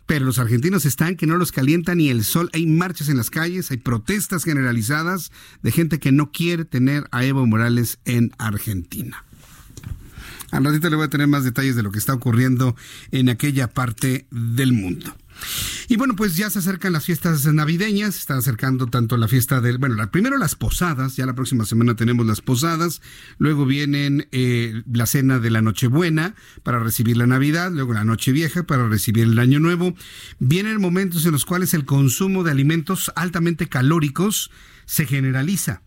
Pero los argentinos están que no los calienta ni el sol. Hay marchas en las calles, hay protestas generalizadas de gente que no quiere tener a Evo Morales en Argentina. Al ratito le voy a tener más detalles de lo que está ocurriendo en aquella parte del mundo. Y bueno, pues ya se acercan las fiestas navideñas, está acercando tanto la fiesta del, bueno, primero las posadas, ya la próxima semana tenemos las posadas, luego vienen eh, la cena de la Nochebuena para recibir la Navidad, luego la Noche Vieja para recibir el Año Nuevo. Vienen momentos en los cuales el consumo de alimentos altamente calóricos se generaliza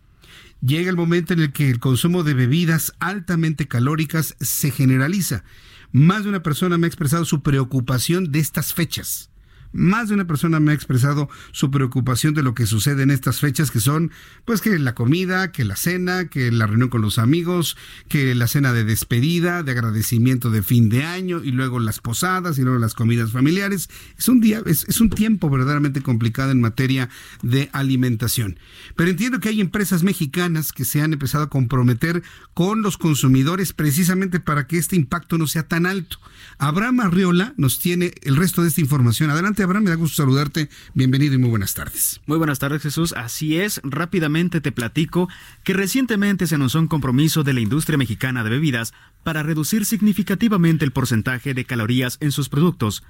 llega el momento en el que el consumo de bebidas altamente calóricas se generaliza. Más de una persona me ha expresado su preocupación de estas fechas. Más de una persona me ha expresado su preocupación de lo que sucede en estas fechas, que son, pues, que la comida, que la cena, que la reunión con los amigos, que la cena de despedida, de agradecimiento de fin de año, y luego las posadas, y luego las comidas familiares. Es un día, es, un tiempo verdaderamente complicado en materia de alimentación. Pero entiendo que hay empresas mexicanas que se han empezado a comprometer con los consumidores precisamente para que este impacto no sea tan alto. Abraham Arriola nos tiene el resto de esta información. Adelante, Abraham, me da gusto saludarte. Bienvenido y muy buenas tardes. Muy buenas tardes, Jesús. Así es, rápidamente te platico que recientemente se anunció un compromiso de la industria mexicana de bebidas para reducir significativamente el porcentaje de calorías en sus productos.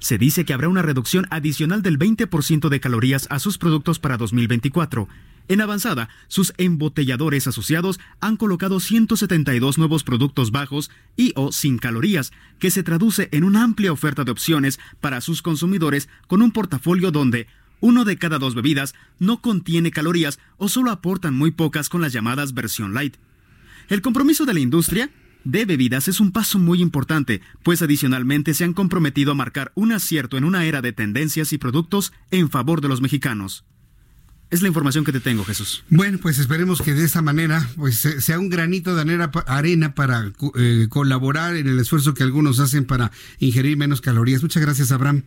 Se dice que habrá una reducción adicional del 20% de calorías a sus productos para 2024 en avanzada, sus embotelladores asociados han colocado 172 nuevos productos bajos y o sin calorías, que se traduce en una amplia oferta de opciones para sus consumidores con un portafolio donde uno de cada dos bebidas no contiene calorías o solo aportan muy pocas con las llamadas versión light. El compromiso de la industria de bebidas es un paso muy importante, pues adicionalmente se han comprometido a marcar un acierto en una era de tendencias y productos en favor de los mexicanos. Es la información que te tengo, Jesús. Bueno, pues esperemos que de esa manera pues sea un granito de arena para eh, colaborar en el esfuerzo que algunos hacen para ingerir menos calorías. Muchas gracias, Abraham.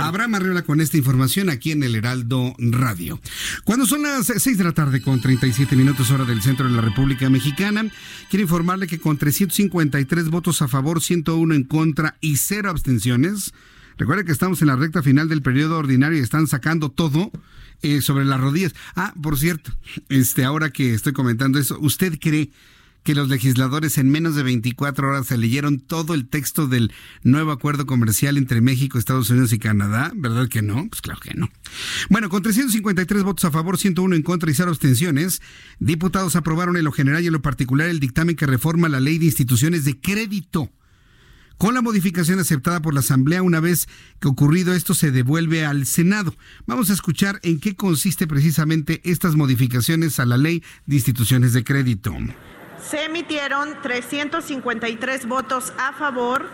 Abraham Arriola con esta información aquí en el Heraldo Radio. Cuando son las 6 de la tarde con 37 minutos hora del centro de la República Mexicana, quiero informarle que con 353 votos a favor, 101 en contra y cero abstenciones, recuerde que estamos en la recta final del periodo ordinario y están sacando todo eh, sobre las rodillas. Ah, por cierto, este, ahora que estoy comentando eso, ¿usted cree que los legisladores en menos de 24 horas se leyeron todo el texto del nuevo acuerdo comercial entre México, Estados Unidos y Canadá? ¿Verdad que no? Pues claro que no. Bueno, con 353 votos a favor, 101 en contra y 0 abstenciones, diputados aprobaron en lo general y en lo particular el dictamen que reforma la ley de instituciones de crédito. Con la modificación aceptada por la Asamblea, una vez que ocurrido esto, se devuelve al Senado. Vamos a escuchar en qué consiste precisamente estas modificaciones a la ley de instituciones de crédito. Se emitieron 353 votos a favor,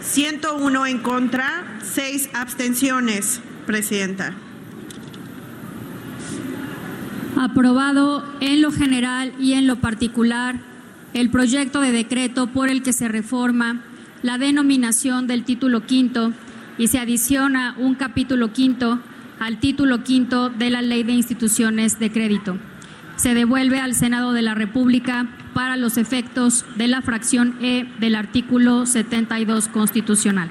101 en contra, 6 abstenciones, Presidenta. Aprobado en lo general y en lo particular el proyecto de decreto por el que se reforma la denominación del título quinto y se adiciona un capítulo quinto al título quinto de la Ley de Instituciones de Crédito. Se devuelve al Senado de la República para los efectos de la fracción E del artículo 72 constitucional.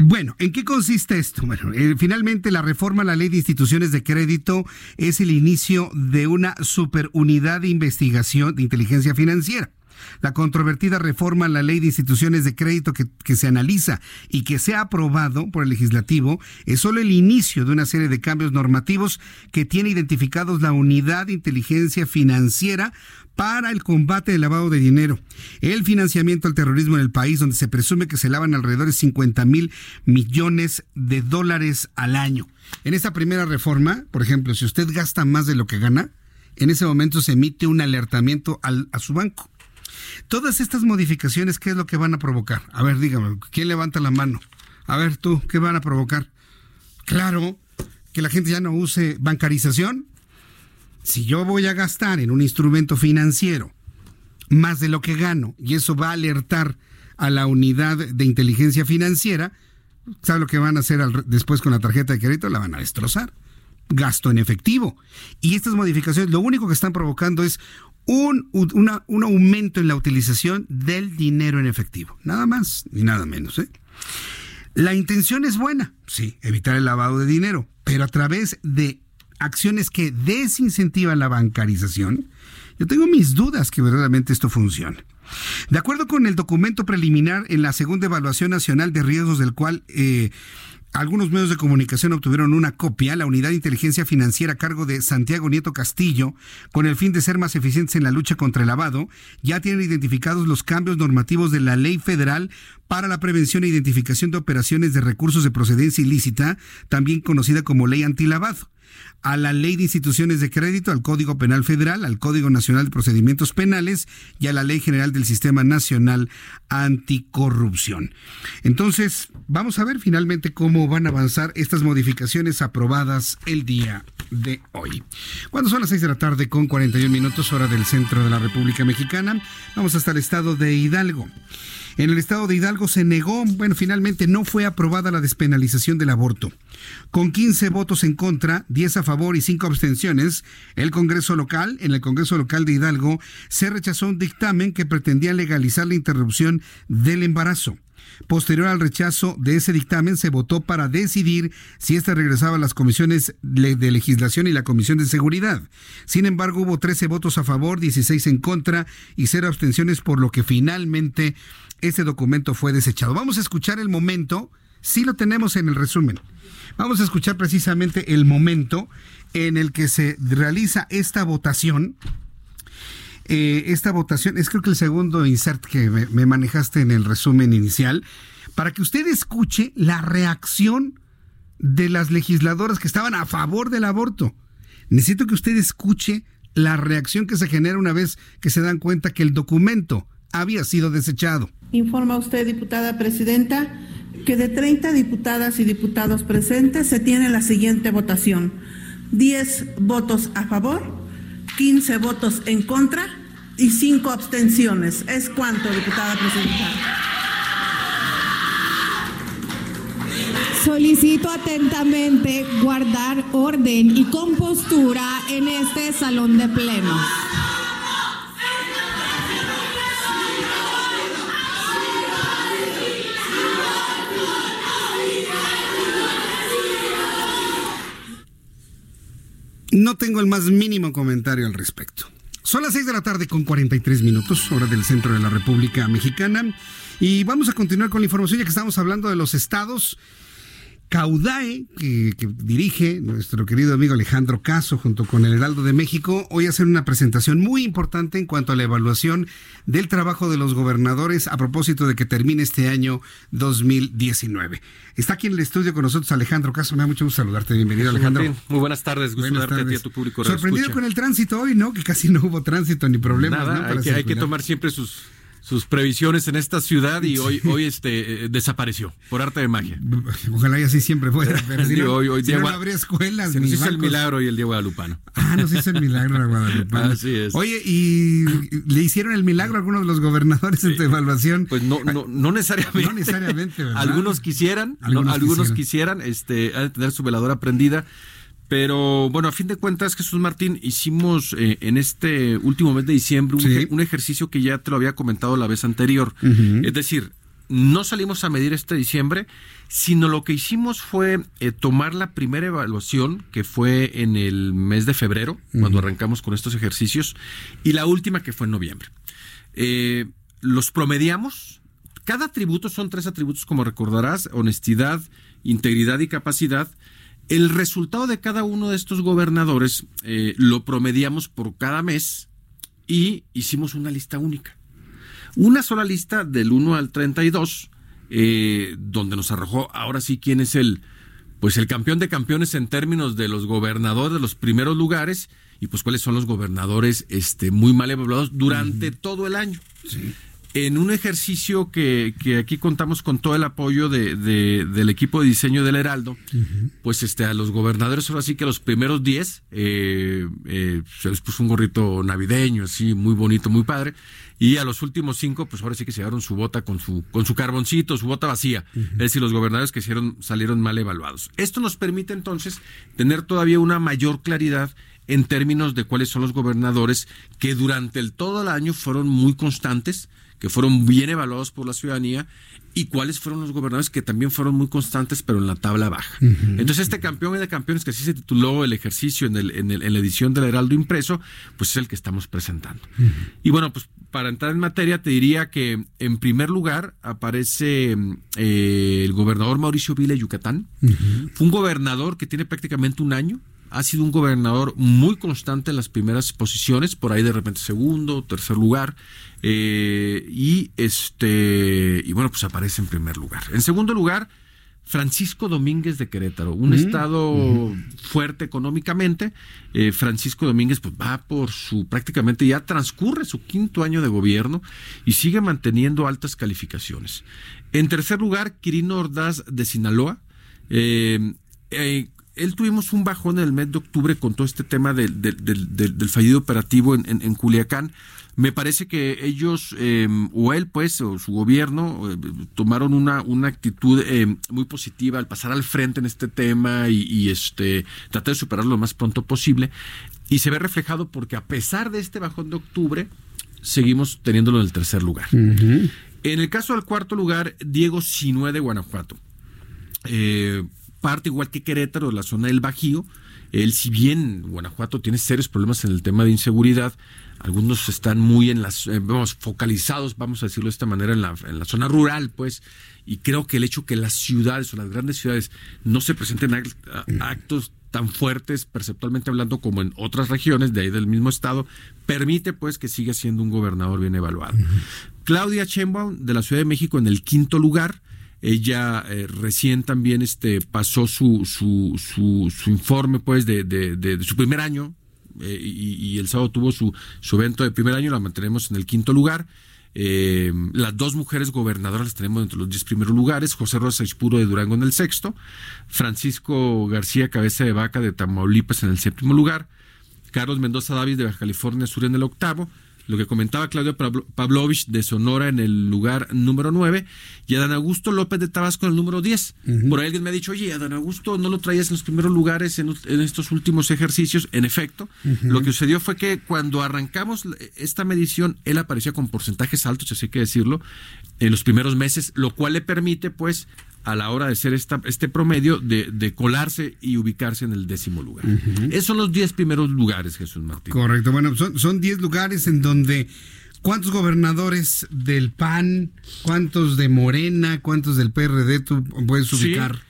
Bueno, ¿en qué consiste esto? Bueno, eh, finalmente la reforma a la ley de instituciones de crédito es el inicio de una superunidad de investigación de inteligencia financiera. La controvertida reforma a la ley de instituciones de crédito que, se analiza y que se ha aprobado por el legislativo es solo el inicio de una serie de cambios normativos que tiene identificados la unidad de inteligencia financiera para el combate del lavado de dinero, el financiamiento al terrorismo en el país, donde se presume que se lavan alrededor de 50 mil millones de dólares al año. En esta primera reforma, por ejemplo, si usted gasta más de lo que gana, en ese momento se emite un alertamiento al, a su banco. Todas estas modificaciones, ¿qué es lo que van a provocar? A ver, dígame, ¿quién levanta la mano? A ver, tú, ¿qué van a provocar? Claro, que la gente ya no use bancarización. Si yo voy a gastar en un instrumento financiero más de lo que gano y eso va a alertar a la unidad de inteligencia financiera, ¿sabe lo que van a hacer después con la tarjeta de crédito? La van a destrozar. Gasto en efectivo. Y estas modificaciones lo único que están provocando es un, un aumento en la utilización del dinero en efectivo. Nada más ni nada menos. ¿eh? La intención es buena, sí, evitar el lavado de dinero, pero a través de acciones que desincentivan la bancarización, yo tengo mis dudas que verdaderamente esto funcione. De acuerdo con el documento preliminar en la segunda evaluación nacional de riesgos del cual eh, algunos medios de comunicación obtuvieron una copia, la unidad de inteligencia financiera a cargo de Santiago Nieto Castillo, con el fin de ser más eficientes en la lucha contra el lavado, ya tienen identificados los cambios normativos de la ley federal para la prevención e identificación de operaciones de recursos de procedencia ilícita, también conocida como ley antilavado a la Ley de Instituciones de Crédito, al Código Penal Federal, al Código Nacional de Procedimientos Penales y a la Ley General del Sistema Nacional Anticorrupción. Entonces, vamos a ver finalmente cómo van a avanzar estas modificaciones aprobadas el día de hoy. Cuando son las 6 de la tarde con 41 minutos hora del centro de la República Mexicana, vamos hasta el estado de Hidalgo. En el estado de Hidalgo se negó, bueno, finalmente no fue aprobada la despenalización del aborto. Con 15 votos en contra, 10 a favor y 5 abstenciones, el Congreso local, en el Congreso local de Hidalgo, se rechazó un dictamen que pretendía legalizar la interrupción del embarazo. Posterior al rechazo de ese dictamen, se votó para decidir si ésta regresaba a las comisiones de legislación y la comisión de seguridad. Sin embargo, hubo 13 votos a favor, 16 en contra y 0 abstenciones, por lo que finalmente este documento fue desechado. Vamos a escuchar el momento, sí lo tenemos en el resumen. Vamos a escuchar precisamente el momento en el que se realiza esta votación. Eh, esta votación es creo que el segundo insert que me, me manejaste en el resumen inicial, para que usted escuche la reacción de las legisladoras que estaban a favor del aborto. Necesito que usted escuche la reacción que se genera una vez que se dan cuenta que el documento había sido desechado. Informa usted, diputada presidenta, que de 30 diputadas y diputados presentes se tiene la siguiente votación. 10 votos a favor, 15 votos en contra y 5 abstenciones. ¿Es cuánto, diputada presidenta? Solicito atentamente guardar orden y compostura en este salón de pleno. No tengo el más mínimo comentario al respecto. Son las 6 de la tarde con 43 minutos, hora del centro de la República Mexicana. Y vamos a continuar con la información ya que estamos hablando de los estados. Caudae, que, dirige nuestro querido amigo Alejandro Caso junto con el Heraldo de México, hoy hacen una presentación muy importante en cuanto a la evaluación del trabajo de los gobernadores a propósito de que termine este año 2019. Está aquí en el estudio con nosotros Alejandro Caso, me da mucho gusto saludarte. Bienvenido, Alejandro. muy buenas tardes, gusto darte a ti a tu público. Sorprendido con el tránsito hoy, ¿no? Que casi no hubo tránsito ni problemas. Nada, hay, que, hay que tomar siempre sus sus previsiones en esta ciudad y hoy, hoy este, eh, desapareció por arte de magia. Ojalá y así siempre fuera. Pero si no, hoy, hoy si no, habría escuelas. Se nos hizo el milagro y el día guadalupano. Ah, nos hizo el milagro a Guadalupano. Así es. Oye, ¿y le hicieron el milagro a algunos de los gobernadores en tu evaluación? Pues no, no, no necesariamente. No necesariamente, ¿verdad? Algunos quisieran, algunos, algunos quisieran, este, tener su veladora prendida. Pero bueno, a fin de cuentas, Jesús Martín, hicimos eh, en este último mes de diciembre un, ejercicio que ya te lo había comentado la vez anterior. Es decir, no salimos a medir este diciembre, sino lo que hicimos fue eh, tomar la primera evaluación, que fue en el mes de febrero, cuando arrancamos con estos ejercicios, y la última que fue en noviembre. Eh, los promediamos. Cada atributo son tres atributos, como recordarás, honestidad, integridad y capacidad el resultado de cada uno de estos gobernadores eh, lo promediamos por cada mes y hicimos una lista única. Una sola lista del 1 al 32, eh, donde nos arrojó ahora sí quién es el, pues el campeón de campeones en términos de los gobernadores de los primeros lugares y pues cuáles son los gobernadores este, muy mal evaluados durante todo el año. Sí en un ejercicio que, que, aquí contamos con todo el apoyo de, del equipo de diseño del Heraldo, pues este a los gobernadores ahora sí que a los primeros 10 eh, eh, se les puso un gorrito navideño, así, muy bonito, muy padre, y a los últimos cinco, pues ahora sí que se llevaron su bota con su, con su carboncito, su bota vacía, es decir, los gobernadores que hicieron, salieron mal evaluados. Esto nos permite entonces tener todavía una mayor claridad en términos de cuáles son los gobernadores que durante el todo el año fueron muy constantes, que fueron bien evaluados por la ciudadanía y cuáles fueron los gobernadores que también fueron muy constantes, pero en la tabla baja. Entonces, este campeón de campeones, que así se tituló el ejercicio en, el, en, el, en la edición del Heraldo impreso, pues es el que estamos presentando. Y bueno, pues para entrar en materia, te diría que en primer lugar aparece eh, el gobernador Mauricio Vila Yucatán. Fue un gobernador que tiene prácticamente un año ha sido un gobernador muy constante en las primeras posiciones, por ahí de repente segundo, tercer lugar, eh, y este, y bueno, pues aparece en primer lugar. En segundo lugar, Francisco Domínguez de Querétaro, un estado fuerte económicamente. Eh, Francisco Domínguez pues va por su prácticamente ya transcurre su quinto año de gobierno y sigue manteniendo altas calificaciones. En tercer lugar, Quirino Ordaz de Sinaloa. Eh, él tuvimos un bajón en el mes de octubre con todo este tema del, del, fallido operativo en, en, Culiacán. Me parece que ellos, eh, o él pues, o su gobierno, eh, tomaron una, una actitud eh, muy positiva al pasar al frente en este tema y, y, este tratar de superarlo lo más pronto posible. Y se ve reflejado porque a pesar de este bajón de octubre, seguimos teniéndolo en el tercer lugar. En el caso del cuarto lugar, Diego Sinue de Guanajuato. Eh, parte, igual que Querétaro, la zona del Bajío. Él, si bien Guanajuato tiene serios problemas en el tema de inseguridad, algunos están muy en las, eh, vamos, focalizados, vamos a decirlo de esta manera, en la, en la zona rural, pues, y creo que el hecho que las ciudades o las grandes ciudades no se presenten actos tan fuertes perceptualmente hablando como en otras regiones de ahí del mismo estado, permite pues que siga siendo un gobernador bien evaluado. Claudia Sheinbaum de la Ciudad de México en el quinto lugar, ella eh, recién también este, pasó su, su, su, informe pues de, de, su primer año eh, y, el sábado tuvo su, su evento de primer año, la mantenemos en el quinto lugar. Eh, las dos mujeres gobernadoras las tenemos entre los diez primeros lugares, José Rosa Ispuro de Durango en el sexto, Francisco García Cabeza de Vaca de Tamaulipas en el séptimo lugar, Carlos Mendoza David de Baja California Sur en el octavo, lo que comentaba Claudio Pavlovich de Sonora en el lugar número 9 y Adán Augusto López de Tabasco en el número 10. Por ahí alguien me ha dicho, oye, Adán Augusto no lo traías en los primeros lugares en, estos últimos ejercicios. En efecto, lo que sucedió fue que cuando arrancamos esta medición, él aparecía con porcentajes altos, así hay que decirlo, en los primeros meses, lo cual le permite, pues, a la hora de ser esta, este promedio de, colarse y ubicarse en el décimo lugar. Esos son los 10 primeros lugares, Jesús Martín. Correcto, bueno, son, son 10 lugares en donde ¿Cuántos gobernadores del PAN, cuántos de Morena, cuántos del PRD tú puedes ubicar?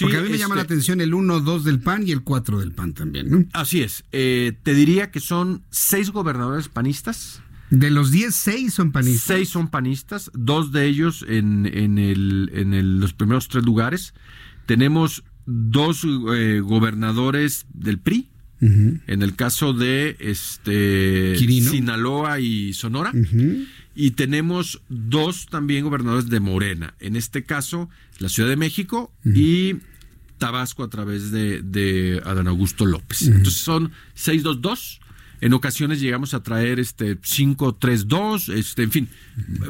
Porque a mí me llama la este atención el 1, 2 del PAN y el 4 del PAN también, ¿no? Así es. Eh, te diría que son seis gobernadores panistas. De los 10, 6 son panistas. 6 son panistas, dos de ellos en, en, el, en el, los primeros tres lugares. Tenemos dos eh, gobernadores del PRI, en el caso de este Sinaloa y Sonora. Y tenemos dos también gobernadores de Morena. En este caso, la Ciudad de México y Tabasco a través de, de Adán Augusto López. Entonces son 622. En ocasiones llegamos a traer este 532, este, en fin,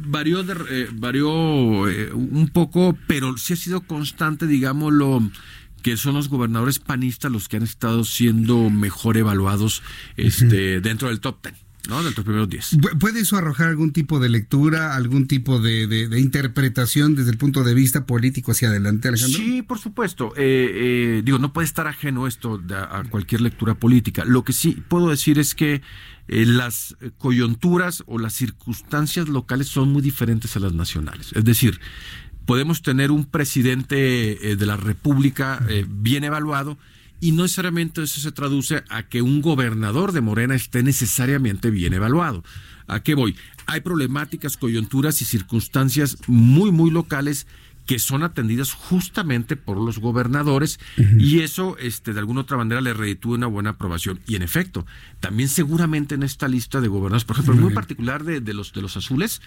varió, de, eh, varió eh, un poco, pero sí ha sido constante, digámoslo, que son los gobernadores panistas los que han estado siendo mejor evaluados este, dentro del top ten. ¿No? De los primeros 10. ¿Puede eso arrojar algún tipo de lectura, algún tipo de, interpretación desde el punto de vista político hacia adelante, Alejandro? Sí, por supuesto. Eh, eh, digo, no puede estar ajeno esto a, cualquier lectura política. Lo que sí puedo decir es que eh, las coyunturas o las circunstancias locales son muy diferentes a las nacionales. Es decir, podemos tener un presidente de la República bien evaluado y no necesariamente eso se traduce a que un gobernador de Morena esté necesariamente bien evaluado. ¿A qué voy? Hay problemáticas, coyunturas y circunstancias muy, muy locales que son atendidas justamente por los gobernadores y eso este de alguna otra manera le reditúa una buena aprobación y en efecto también seguramente en esta lista de gobernadores por ejemplo muy particular de, de los de los azules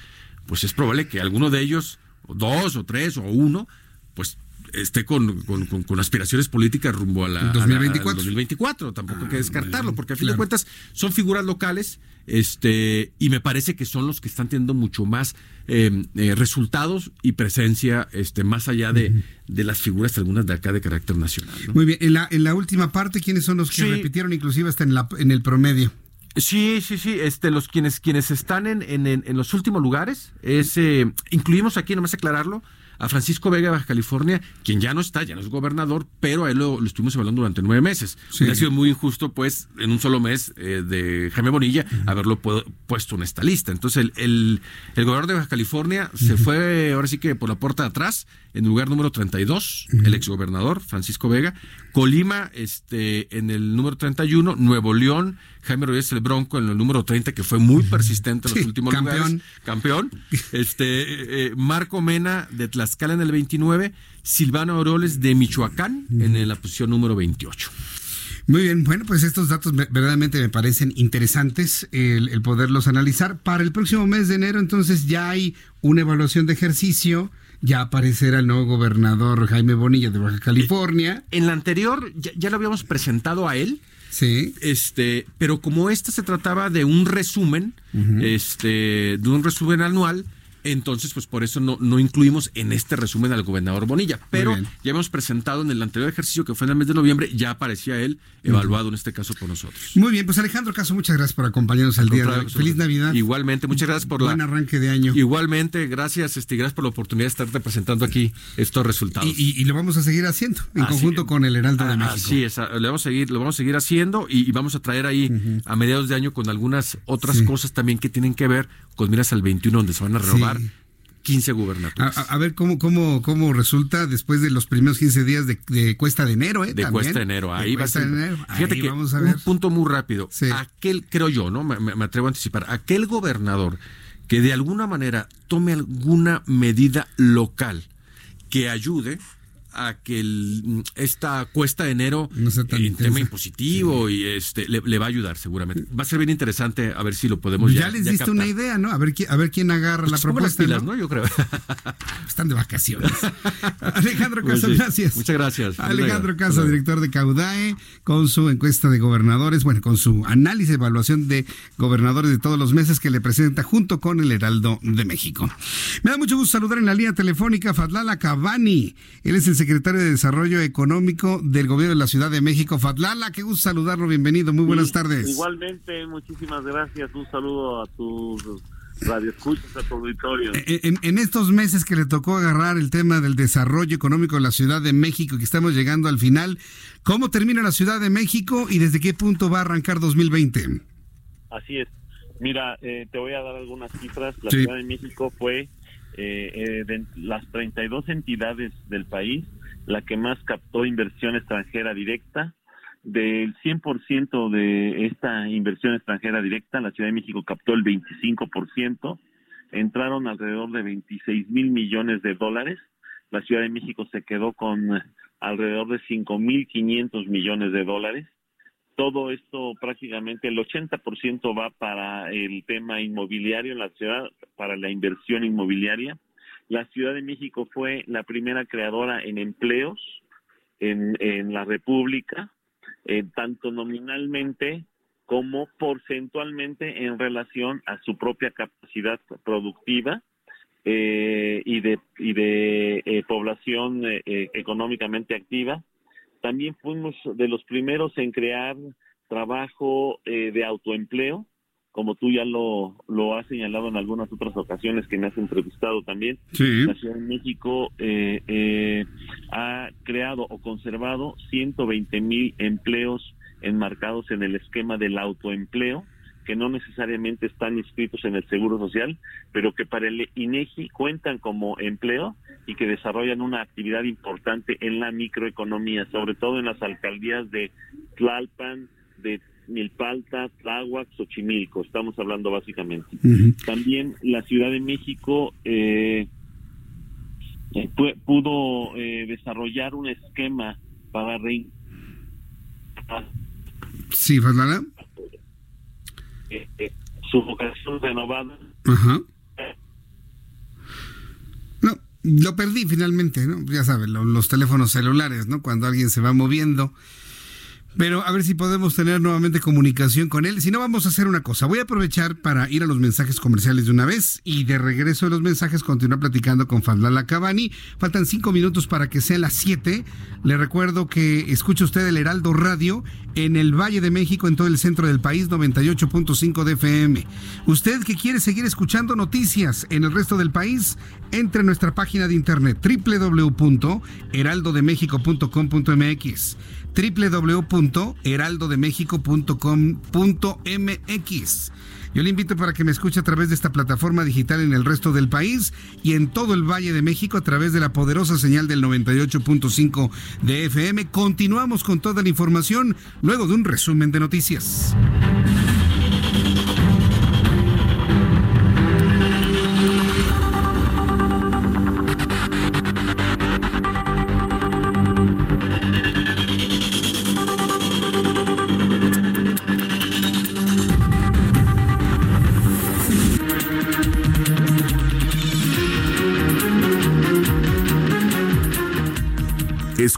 pues es probable que alguno de ellos dos o tres o uno, pues esté con, con, aspiraciones políticas rumbo a la 2024. 2024. Tampoco hay que ah, descartarlo, porque a fin de cuentas son figuras locales este y me parece que son los que están teniendo mucho más em, eh, resultados y presencia este más allá de, de, las figuras algunas de acá de carácter nacional. Muy bien, en la, en la última parte, ¿quiénes son los que repitieron inclusive hasta en, la, en el promedio? Sí, sí, sí. Este, los quienes, quienes están en, en, en los últimos lugares, es, eh, incluimos aquí, nomás aclararlo, a Francisco Vega de Baja California, quien ya no está, ya no es gobernador, pero a él lo, estuvimos evaluando durante nueve meses. Ha sido muy injusto, pues, en un solo mes eh, de Jaime Bonilla, haberlo puesto en esta lista. Entonces, el, el, el gobernador de Baja California se fue, ahora sí que por la puerta de atrás, en el lugar número 32, el exgobernador Francisco Vega. Colima, este, en el número 31, Nuevo León, Jaime Rodríguez el Bronco en el número 30, que fue muy persistente en los últimos campeón. lugares. Campeón. Este, eh, eh, Marco Mena de Tlaxcala en el 29, Silvano Oroles de Michoacán en la posición número 28. Muy bien, bueno, pues estos datos verdaderamente me parecen interesantes el, el, poderlos analizar. Para el próximo mes de enero, entonces ya hay una evaluación de ejercicio ya aparecerá el nuevo gobernador Jaime Bonilla de Baja California. En la anterior ya, lo habíamos presentado a él. Sí. Este, pero como esta se trataba de un resumen, este, de un resumen anual, entonces, pues por eso no, no incluimos en este resumen al gobernador Bonilla. Pero ya hemos presentado en el anterior ejercicio, que fue en el mes de noviembre, ya aparecía él evaluado en este caso por nosotros. Muy bien, pues Alejandro Caso, muchas gracias por acompañarnos al, día de hoy. Feliz Navidad. Igualmente, muchas gracias por Buen arranque de año. Igualmente, gracias, este, gracias por la oportunidad de estar presentando aquí estos resultados. Y, lo vamos a seguir haciendo en conjunto con el Heraldo de México. Así es, le vamos a seguir, lo vamos a seguir haciendo y, vamos a traer ahí a mediados de año con algunas otras cosas también que tienen que ver con miras al 21 donde se van a renovar. 15 gubernaturas. A, ver cómo, cómo, cómo resulta después de los primeros 15 días de, cuesta de enero, ¿eh? De cuesta de enero, ahí va a ser. Fíjate que vamos a ver. un punto muy rápido. Aquel, creo yo, ¿no? Me, atrevo a anticipar, aquel gobernador que de alguna manera tome alguna medida local que ayude a que esta cuesta de enero no sea en tema impositivo y este le, va a ayudar seguramente. Va a ser bien interesante a ver si lo podemos ya. Ya les diste una idea, ¿no? A ver, a ver quién agarra pues la propuesta. ¿no? Yo creo. Están de vacaciones. Alejandro Casa, gracias. Muchas gracias. Alejandro Casa, director de Caudae, con su encuesta de gobernadores, bueno, con su análisis, evaluación de gobernadores de todos los meses que le presenta junto con el Heraldo de México. Me da mucho gusto saludar en la línea telefónica Fadlala Cabani. Él es el secretario de Desarrollo Económico del Gobierno de la Ciudad de México. Fatlala, qué gusto saludarlo, bienvenido, muy buenas tardes. Igualmente, muchísimas gracias, un saludo a tus Radio Escuchas a tu auditorio. Eh, en, en, estos meses que le tocó agarrar el tema del desarrollo económico de la Ciudad de México, que estamos llegando al final, ¿cómo termina la Ciudad de México y desde qué punto va a arrancar 2020? Así es. Mira, eh, te voy a dar algunas cifras. La Ciudad de México fue eh, de las 32 entidades del país la que más captó inversión extranjera directa. Del 100% de esta inversión extranjera directa, la Ciudad de México captó el 25%, entraron alrededor de 26 mil millones de dólares, la Ciudad de México se quedó con alrededor de 5.500 millones de dólares. Todo esto prácticamente el 80% va para el tema inmobiliario en la ciudad, para la inversión inmobiliaria. La Ciudad de México fue la primera creadora en empleos en, la República eh, tanto nominalmente como porcentualmente en relación a su propia capacidad productiva eh, y de, y de eh, población económicamente activa. También fuimos de los primeros en crear trabajo de autoempleo, como tú ya lo, lo has señalado en algunas otras ocasiones que me has entrevistado también, la Ciudad de México eh, eh, ha creado o conservado 120 mil empleos enmarcados en el esquema del autoempleo, que no necesariamente están inscritos en el Seguro Social, pero que para el INEGI cuentan como empleo y que desarrollan una actividad importante en la microeconomía, sobre todo en las alcaldías de Tlalpan, de Milpalta, Tláhuac, Xochimilco, estamos hablando básicamente. También la Ciudad de México eh, eh, pudo eh, desarrollar un esquema para re Sí, Fernanda. su vocación renovada. Ajá. Lo perdí finalmente, ¿no? Ya saben, los teléfonos celulares, ¿no? Cuando alguien se va moviendo pero a ver si podemos tener nuevamente comunicación con él. Si no, vamos a hacer una cosa. Voy a aprovechar para ir a los mensajes comerciales de una vez y de regreso de los mensajes continuar platicando con Fadlala Cabani. Faltan cinco minutos para que sean las siete. Le recuerdo que escucha usted el Heraldo Radio en el Valle de México, en todo el centro del país, 98.5 de FM. Usted que quiere seguir escuchando noticias en el resto del país, entre en nuestra página de internet www.heraldodemexico.com.mx www.heraldodemexico.com.mx. Yo le invito para que me escuche a través de esta plataforma digital en el resto del país y en todo el Valle de México a través de la poderosa señal del 98.5 de FM. Continuamos con toda la información luego de un resumen de noticias.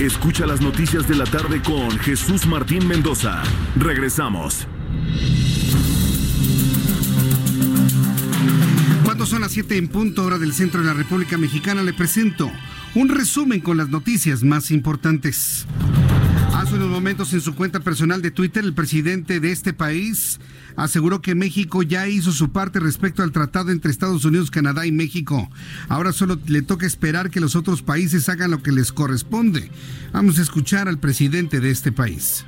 Escucha las noticias de la tarde con Jesús Martín Mendoza. Regresamos. Cuando son las 7 en punto hora del centro de la República Mexicana, le presento un resumen con las noticias más importantes. Hace unos momentos en su cuenta personal de Twitter, el presidente de este país aseguró que México ya hizo su parte respecto al tratado entre Estados Unidos, Canadá y México. Ahora solo le toca esperar que los otros países hagan lo que les corresponde. Vamos a escuchar al presidente de este país.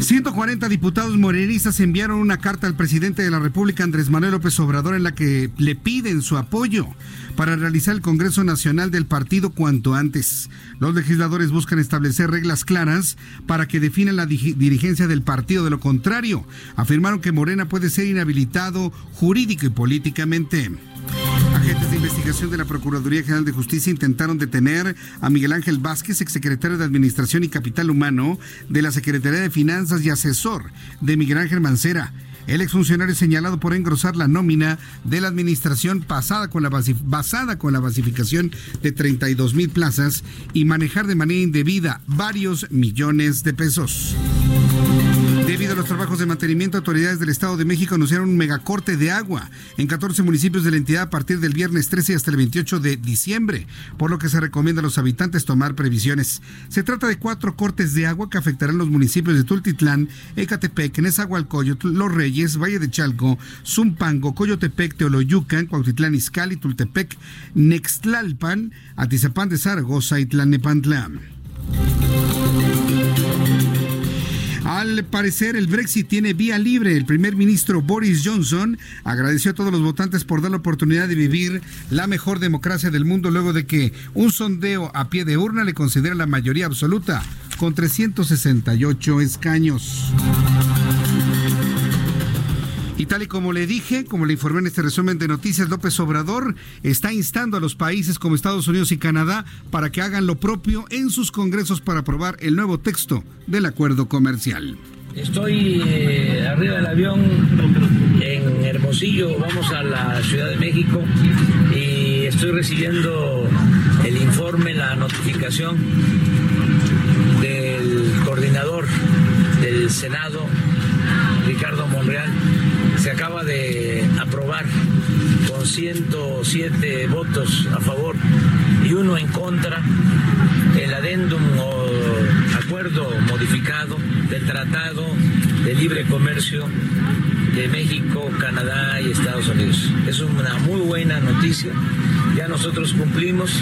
140 diputados morenistas enviaron una carta al presidente de la República, Andrés Manuel López Obrador, en la que le piden su apoyo para realizar el Congreso Nacional del partido cuanto antes. Los legisladores buscan establecer reglas claras para que definan la dirigencia del partido. De lo contrario, afirmaron que Morena puede ser inhabilitado jurídico y políticamente. De la Procuraduría General de Justicia intentaron detener a Miguel Ángel Vázquez, exsecretario de Administración y Capital Humano de la Secretaría de Finanzas y asesor de Miguel Ángel Mancera. El exfuncionario señalado por engrosar la nómina de la administración con la basada con la basificación de 32 mil plazas y manejar de manera indebida varios millones de pesos. Debido los trabajos de mantenimiento, autoridades del Estado de México anunciaron un megacorte de agua en 14 municipios de la entidad a partir del viernes 13 hasta el 28 de diciembre, por lo que se recomienda a los habitantes tomar previsiones. Se trata de cuatro cortes de agua que afectarán los municipios de Tultitlán, Ecatepec, Nezahualcóyotl, Los Reyes, Valle de Chalco, Zumpango, Coyotepec, Teoloyucan, Cuautitlán Izcalli, Tultepec, Nextlalpan, Atizapán de Zaragoza y Tlalnepantla. Al parecer, el Brexit tiene vía libre. El primer ministro Boris Johnson agradeció a todos los votantes por dar la oportunidad de vivir la mejor democracia del mundo luego de que un sondeo a pie de urna le considera la mayoría absoluta con 368 escaños. Y tal y como le dije, como le informé en este resumen de noticias, López Obrador está instando a los países como Estados Unidos y Canadá para que hagan lo propio en sus congresos para aprobar el nuevo texto del acuerdo comercial. Estoy eh, arriba del avión en Hermosillo, vamos a la Ciudad de México y estoy recibiendo el informe, la notificación del coordinador del Senado, aprobar con 107 votos a favor y uno en contra el adendum o acuerdo modificado del Tratado de Libre Comercio de México, Canadá y Estados Unidos. Es una muy buena noticia. Ya nosotros cumplimos,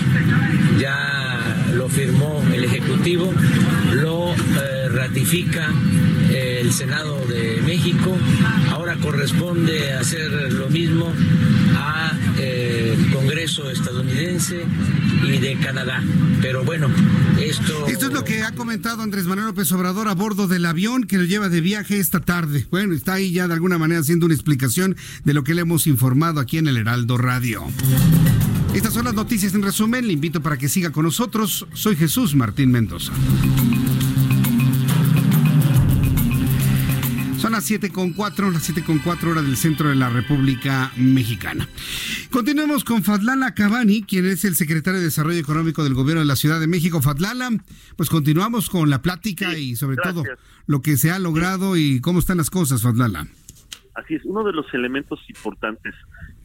ya lo firmó el Ejecutivo, lo eh, ratifica el Senado de México. Ahora corresponde hacer lo mismo a eh, Congreso estadounidense y de Canadá. Pero bueno, esto... Esto es lo que ha comentado Andrés Manuel López Obrador a bordo del avión que lo lleva de viaje esta tarde. Bueno, está ahí ya de alguna manera haciendo una explicación de lo que le hemos informado aquí en el Heraldo Radio. Estas son las noticias en resumen. Le invito para que siga con nosotros. Soy Jesús Martín Mendoza. Son las 7 con 4, las 7 con 4 horas del centro de la República Mexicana. Continuemos con Fadlala Cabani, quien es el secretario de Desarrollo Económico del Gobierno de la Ciudad de México. Fadlala, pues continuamos con la plática y sobre todo lo que se ha logrado y cómo están las cosas, Fadlala. Así es, uno de los elementos importantes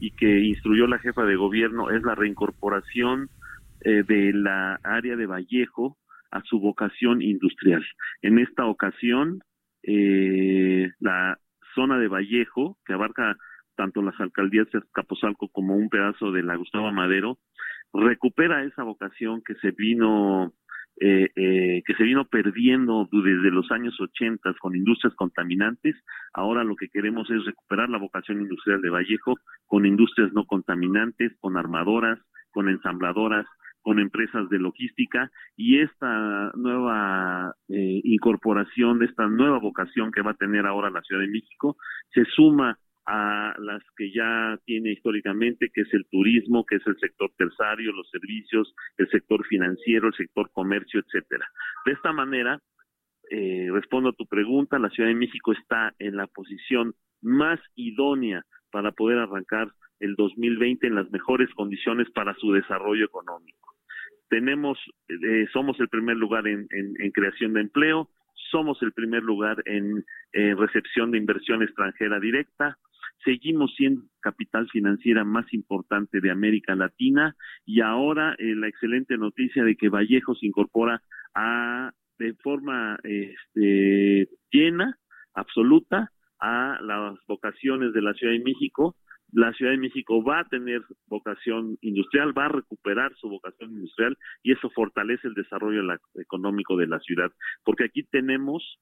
y que instruyó la jefa de gobierno es la reincorporación eh, de la área de Vallejo a su vocación industrial. En esta ocasión, eh, la zona de Vallejo, que abarca tanto las alcaldías de Capozalco como un pedazo de la Gustavo Madero, recupera esa vocación que se vino eh, eh, que se vino perdiendo desde los años 80 con industrias contaminantes. Ahora lo que queremos es recuperar la vocación industrial de Vallejo con industrias no contaminantes, con armadoras, con ensambladoras, con empresas de logística y esta nueva eh, incorporación de esta nueva vocación que va a tener ahora la Ciudad de México se suma a las que ya tiene históricamente, que es el turismo, que es el sector terciario, los servicios, el sector financiero, el sector comercio, etcétera. De esta manera, eh, respondo a tu pregunta, la Ciudad de México está en la posición más idónea para poder arrancar el 2020 en las mejores condiciones para su desarrollo económico tenemos, eh, somos el primer lugar en, creación de empleo, somos el primer lugar en recepción de inversión extranjera directa, seguimos siendo capital financiera más importante de América Latina y ahora eh, la excelente noticia de que Vallejo se incorpora a de forma este, llena, absoluta, a las vocaciones de la Ciudad de México. La Ciudad de México va a tener vocación industrial, va a recuperar su vocación industrial y eso fortalece el desarrollo económico de la ciudad, porque aquí tenemos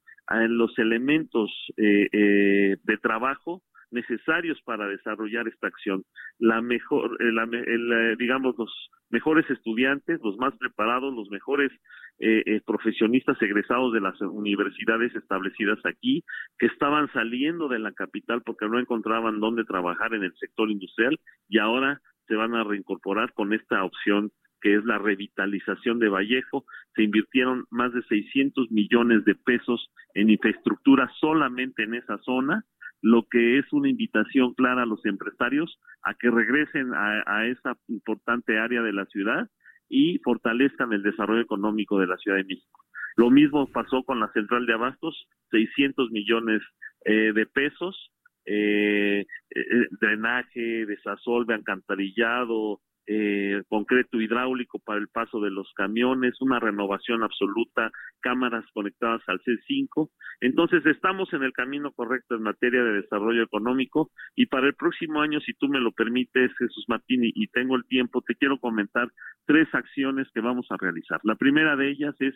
los elementos eh, eh, de trabajo necesarios para desarrollar esta acción. La mejor, eh, eh, digamos, los mejores estudiantes, los más preparados, los mejores eh, profesionistas egresados de las universidades establecidas aquí, que estaban saliendo de la capital porque no encontraban dónde trabajar en el sector industrial y ahora se van a reincorporar con esta opción que es la revitalización de Vallejo. Se invirtieron más de 600 millones de pesos en infraestructura solamente en esa zona lo que es una invitación clara a los empresarios a que regresen a, esa importante área de la ciudad y fortalezcan el desarrollo económico de la Ciudad de México. Lo mismo pasó con la central de abastos, 600 millones eh, de pesos, eh, eh, drenaje, desasolve, alcantarillado, eh, concreto hidráulico para el paso de los camiones, una renovación absoluta, cámaras conectadas al C5. Entonces estamos en el camino correcto en materia de desarrollo económico y para el próximo año, si tú me lo permites, Jesús Martín, y, tengo el tiempo, te quiero comentar tres acciones que vamos a realizar. La primera de ellas es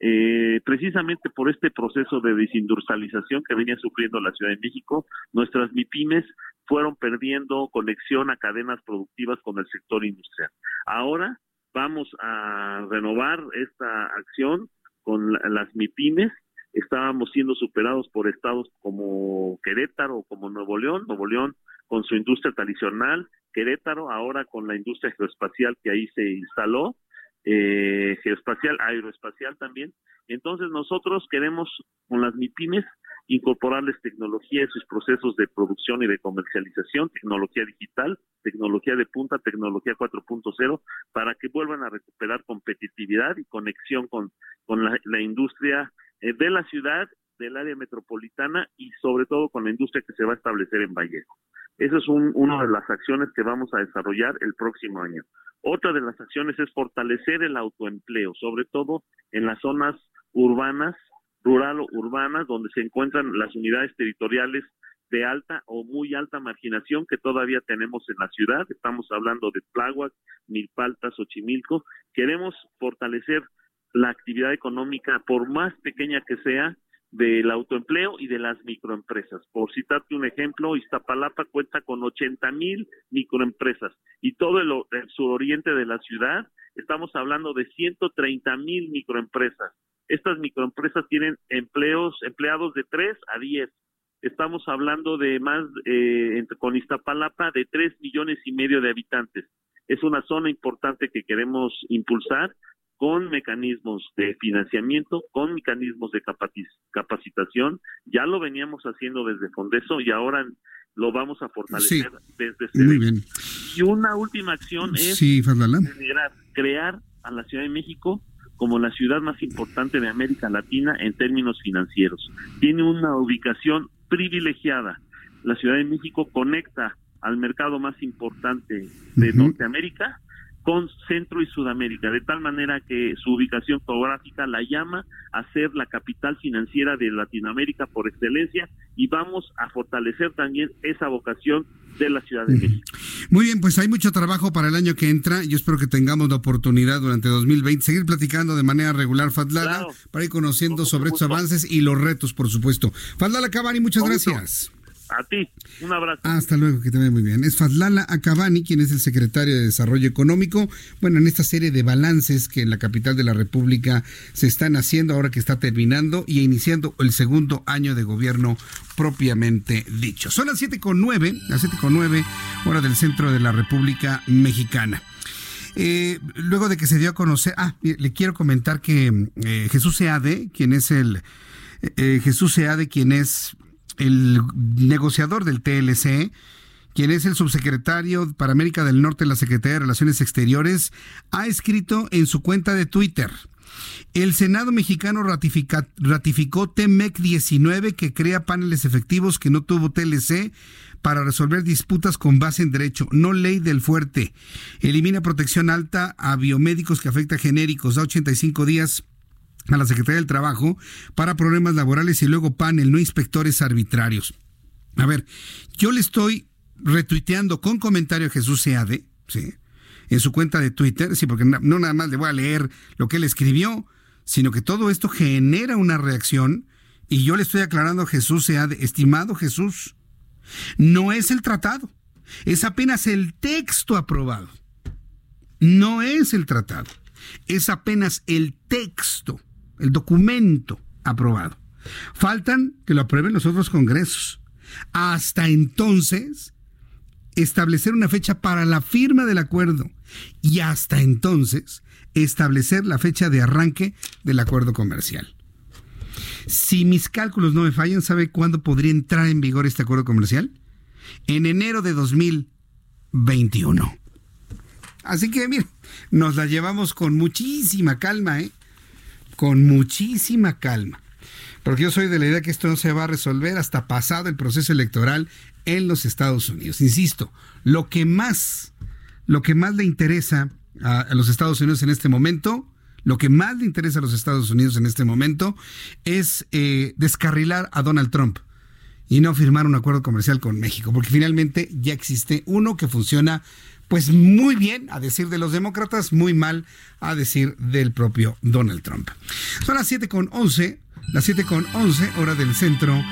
eh, precisamente por este proceso de desindustrialización que venía sufriendo la Ciudad de México, nuestras MIPIMES fueron perdiendo conexión a cadenas productivas con el sector industrial. Ahora vamos a renovar esta acción con las MIPIMES. Estábamos siendo superados por estados como Querétaro o como Nuevo León, Nuevo León con su industria tradicional, Querétaro ahora con la industria geoespacial que ahí se instaló, eh, geoespacial, aeroespacial también. Entonces nosotros queremos con las MIPIMES incorporarles tecnología en sus procesos de producción y de comercialización, tecnología digital, tecnología de punta, tecnología 4.0, para que vuelvan a recuperar competitividad y conexión con, con la, industria eh, de la ciudad, del área metropolitana y sobre todo con la industria que se va a establecer en Vallejo. Esa es una de las acciones que vamos a desarrollar el próximo año. Otra de las acciones es fortalecer el autoempleo, sobre todo en las zonas urbanas rural o urbanas donde se encuentran las unidades territoriales de alta o muy alta marginación que todavía tenemos en la ciudad. Estamos hablando de Tláhuac, Milpaltas, Xochimilco. Queremos fortalecer la actividad económica, por más pequeña que sea, del autoempleo y de las microempresas. Por citarte un ejemplo, Iztapalapa cuenta con 80 mil microempresas y todo el, el suroriente de la ciudad, estamos hablando de 130 mil microempresas estas microempresas tienen empleos, empleados de 3 a 10. Estamos hablando de más, eh, con Iztapalapa, de 3 millones y medio de habitantes. Es una zona importante que queremos impulsar con mecanismos de financiamiento, con mecanismos de capacitación. Ya lo veníamos haciendo desde Fondeso y ahora lo vamos a fortalecer desde Muy bien. Y una última acción es crear a la Ciudad de México como la ciudad más importante de América Latina en términos financieros. Tiene una ubicación privilegiada. La Ciudad de México conecta al mercado más importante de Norteamérica con Centro y Sudamérica, de tal manera que su ubicación geográfica la llama a ser la capital financiera de Latinoamérica por excelencia y vamos a fortalecer también esa vocación de la Ciudad de México. Muy bien, pues hay mucho trabajo para el año que entra. Yo espero que tengamos la oportunidad durante 2020 seguir platicando de manera regular, Fadlala, para ir conociendo sobre estos avances y los retos, por supuesto. Fadlala Cabani, muchas gracias. A ti, un abrazo. Hasta luego, que te vaya muy bien. Es Fadlala Acabani, quien es el secretario de Desarrollo Económico. Bueno, en esta serie de balances que en la capital de la República se están haciendo ahora que está terminando y iniciando el segundo año de gobierno propiamente dicho. Son las siete con nueve, las siete con nueve, hora del centro de la República Mexicana. Eh, luego de que se dio a conocer, ah, le quiero comentar que eh, Jesús Seade, quien es el eh, Jesús Seade, quien es el negociador del TLC, quien es el subsecretario para América del Norte de la Secretaría de Relaciones Exteriores, ha escrito en su cuenta de Twitter. El Senado mexicano ratificó TEMEC 19 que crea paneles efectivos que no tuvo TLC para resolver disputas con base en derecho, no ley del fuerte. Elimina protección alta a biomédicos que afecta a genéricos, da 85 días a la Secretaría del Trabajo para problemas laborales y luego panel, no inspectores arbitrarios. A ver, yo le estoy retuiteando con comentario a Jesús Seade, ¿sí? en su cuenta de Twitter, sí, porque no nada más le voy a leer lo que él escribió, sino que todo esto genera una reacción y yo le estoy aclarando a Jesús Seade, estimado Jesús, no es el tratado, es apenas el texto aprobado. No es el tratado, es apenas el texto, el documento aprobado. Faltan que lo aprueben los otros congresos. Hasta entonces, establecer una fecha para la firma del acuerdo y hasta entonces establecer la fecha de arranque del acuerdo comercial. Si mis cálculos no me fallan, ¿sabe cuándo podría entrar en vigor este acuerdo comercial? En enero de 2021. Así que, mire, nos la llevamos con muchísima calma, ¿eh? Con muchísima calma. Porque yo soy de la idea que esto no se va a resolver hasta pasado el proceso electoral en los Estados Unidos. Insisto, lo que más, lo que más le interesa a, los Estados Unidos en este momento, lo que más le interesa a los Estados Unidos en este momento es eh, descarrilar a Donald Trump y no firmar un acuerdo comercial con México, porque finalmente ya existe uno que funciona pues muy bien a decir de los demócratas, muy mal a decir del propio Donald Trump. Son las 7 con 11, las 7 con 11 hora del centro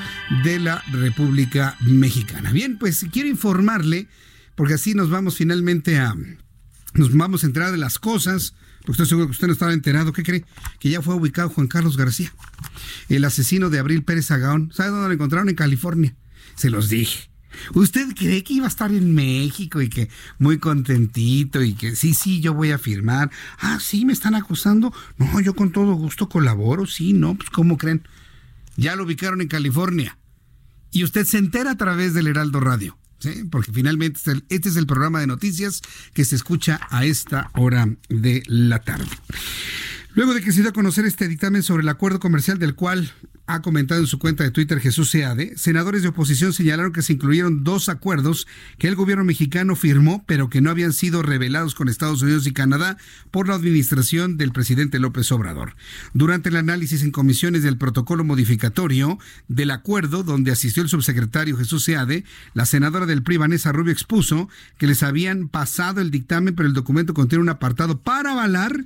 de la República Mexicana. Bien, pues quiero informarle, porque así nos vamos finalmente a, nos vamos a enterar de las cosas, porque estoy seguro que usted no estaba enterado, ¿qué cree? Que ya fue ubicado Juan Carlos García, el asesino de Abril Pérez Agaón. ¿Sabe dónde lo encontraron? En California. Se los dije. ¿Usted cree que iba a estar en México y que muy contentito y que sí, sí, yo voy a firmar? Ah, sí, me están acusando. No, yo con todo gusto colaboro, sí, no, pues ¿cómo creen? Ya lo ubicaron en California. Y usted se entera a través del Heraldo Radio. ¿Sí? porque finalmente este es el programa de noticias que se escucha a esta hora de la tarde. Luego de que se dio a conocer este dictamen sobre el acuerdo comercial del cual ha comentado en su cuenta de Twitter Jesús Seade, senadores de oposición señalaron que se incluyeron dos acuerdos que el gobierno mexicano firmó, pero que no habían sido revelados con Estados Unidos y Canadá por la administración del presidente López Obrador. Durante el análisis en comisiones del protocolo modificatorio del acuerdo, donde asistió el subsecretario Jesús Seade, la senadora del PRI, Vanessa Rubio, expuso que les habían pasado el dictamen, pero el documento contiene un apartado para avalar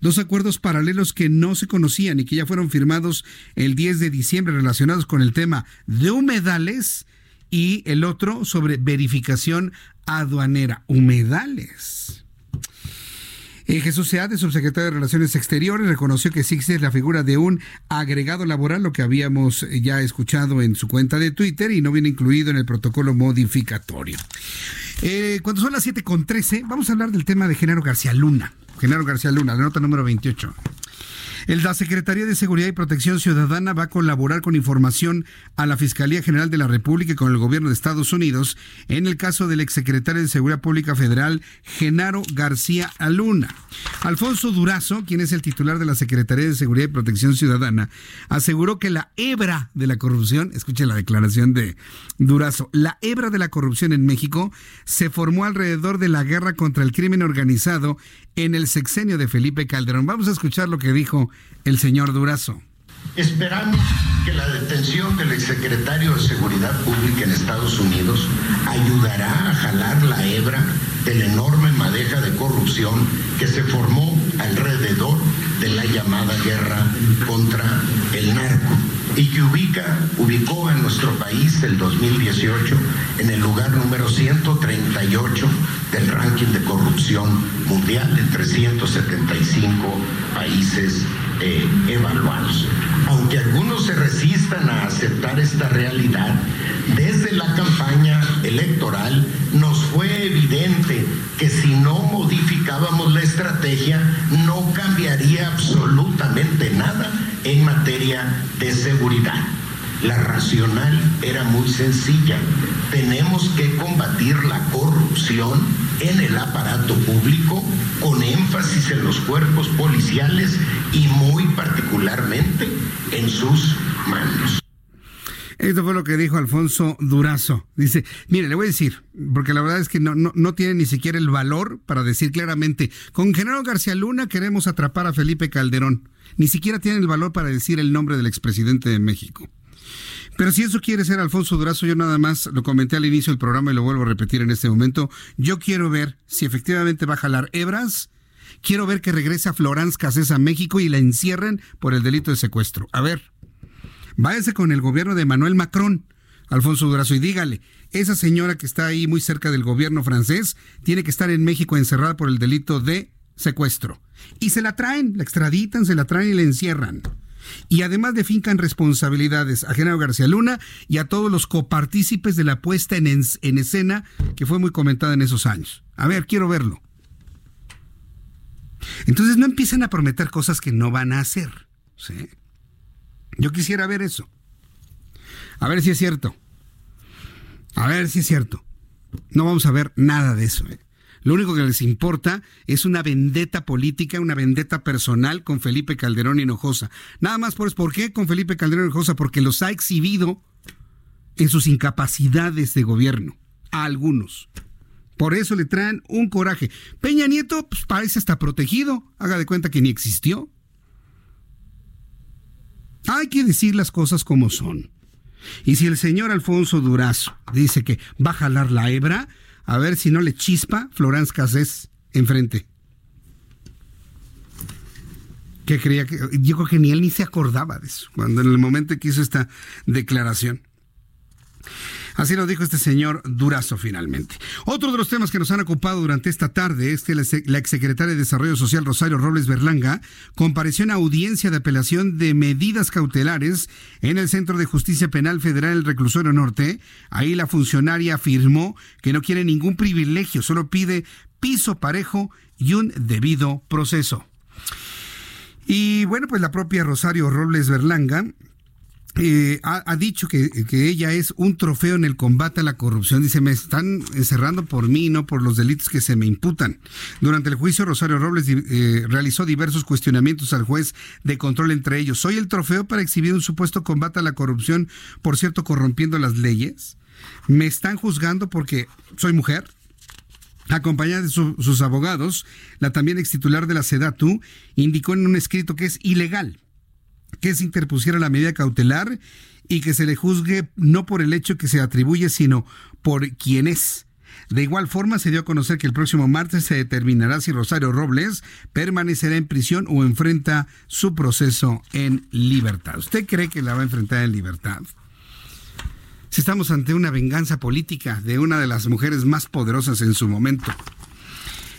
dos acuerdos paralelos que no se conocían y que ya fueron firmados el 10 de diciembre relacionados con el tema de humedales y el otro sobre verificación aduanera. Humedales. Eh, Jesús Seade, subsecretario de Relaciones Exteriores, reconoció que existe la figura de un agregado laboral, lo que habíamos ya escuchado en su cuenta de Twitter y no viene incluido en el protocolo modificatorio. Eh, cuando son las 7.13, vamos a hablar del tema de Genaro García Luna. Genaro García Luna, la nota número 28. La Secretaría de Seguridad y Protección Ciudadana va a colaborar con información a la Fiscalía General de la República y con el gobierno de Estados Unidos en el caso del exsecretario de Seguridad Pública Federal, Genaro García Luna. Alfonso Durazo, quien es el titular de la Secretaría de Seguridad y Protección Ciudadana, aseguró que la hebra de la corrupción, escuche la declaración de Durazo, la hebra de la corrupción en México se formó alrededor de la guerra contra el crimen organizado en el sexenio de Felipe Calderón. Vamos a escuchar lo que dijo el señor Durazo. Esperamos que la detención del exsecretario de Seguridad Pública en Estados Unidos ayudará a jalar la hebra de la enorme madeja de corrupción que se formó alrededor de la llamada guerra contra el narco y que ubica, ubicó a nuestro país el 2018 en el lugar número 138 del ranking de corrupción mundial en 375 países eh, evaluados. Aunque algunos se resistan a aceptar esta realidad, desde la campaña electoral nos fue evidente que si no modificábamos la estrategia no cambiaría absolutamente nada en materia de seguridad. La racional era muy sencilla. Tenemos que combatir la corrupción en el aparato público con énfasis en los cuerpos policiales y muy particularmente en sus manos. Esto fue lo que dijo Alfonso Durazo. Dice, mire, le voy a decir, porque la verdad es que no, no, no tiene ni siquiera el valor para decir claramente, con General García Luna queremos atrapar a Felipe Calderón. Ni siquiera tiene el valor para decir el nombre del expresidente de México. Pero si eso quiere ser Alfonso Durazo, yo nada más lo comenté al inicio del programa y lo vuelvo a repetir en este momento. Yo quiero ver si efectivamente va a jalar hebras. Quiero ver que regrese a Florence Cassés a México y la encierren por el delito de secuestro. A ver, váyase con el gobierno de Manuel Macron, Alfonso Durazo, y dígale, esa señora que está ahí muy cerca del gobierno francés tiene que estar en México encerrada por el delito de secuestro. Y se la traen, la extraditan, se la traen y la encierran. Y además defincan responsabilidades a Genaro García Luna y a todos los copartícipes de la puesta en, en escena que fue muy comentada en esos años. A ver, quiero verlo. Entonces no empiecen a prometer cosas que no van a hacer. ¿sí? Yo quisiera ver eso. A ver si es cierto. A ver si es cierto. No vamos a ver nada de eso. ¿eh? Lo único que les importa es una vendetta política, una vendetta personal con Felipe Calderón Hinojosa. Nada más por, ¿por qué con Felipe Calderón Hinojosa? Porque los ha exhibido en sus incapacidades de gobierno, a algunos. Por eso le traen un coraje. Peña Nieto pues, parece hasta protegido. Haga de cuenta que ni existió. Hay que decir las cosas como son. Y si el señor Alfonso Durazo dice que va a jalar la hebra, a ver si no le chispa Florence Cassés enfrente. ¿Qué creía que.? Yo creo que ni él ni se acordaba de eso, cuando en el momento que hizo esta declaración. Así lo dijo este señor Durazo finalmente. Otro de los temas que nos han ocupado durante esta tarde es que la exsecretaria de Desarrollo Social Rosario Robles Berlanga compareció en audiencia de apelación de medidas cautelares en el Centro de Justicia Penal Federal el Reclusorio Norte. Ahí la funcionaria afirmó que no quiere ningún privilegio, solo pide piso parejo y un debido proceso. Y bueno, pues la propia Rosario Robles Berlanga eh, ha, dicho que, ella es un trofeo en el combate a la corrupción. Dice, me están encerrando por mí, no por los delitos que se me imputan. Durante el juicio, Rosario Robles eh, realizó diversos cuestionamientos al juez de control entre ellos. ¿Soy el trofeo para exhibir un supuesto combate a la corrupción, por cierto, corrompiendo las leyes? ¿Me están juzgando porque soy mujer? acompañada de sus abogados, la también ex titular de la SEDATU indicó en un escrito que es ilegal que se interpusiera la medida cautelar y que se le juzgue no por el hecho que se atribuye, sino por quién es. De igual forma, se dio a conocer que el próximo martes se determinará si Rosario Robles permanecerá en prisión o enfrenta su proceso en libertad. ¿Usted cree que la va a enfrentar en libertad? Si estamos ante una venganza política de una de las mujeres más poderosas en su momento.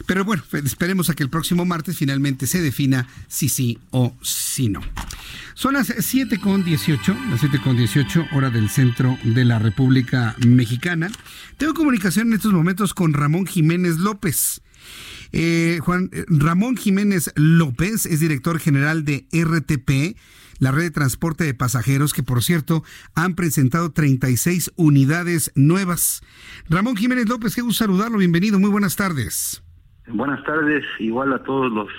Pero bueno, esperemos a que el próximo martes finalmente se defina si sí o si no. Son las 7 con 18, las 7 con 18 hora del centro de la República Mexicana. Tengo comunicación en estos momentos con Ramón Jiménez López. Eh, Juan eh, Ramón Jiménez López es director general de RTP, la red de transporte de pasajeros, que por cierto han presentado 36 unidades nuevas. Ramón Jiménez López, qué gusto saludarlo, bienvenido, muy buenas tardes. Buenas tardes, igual a todos los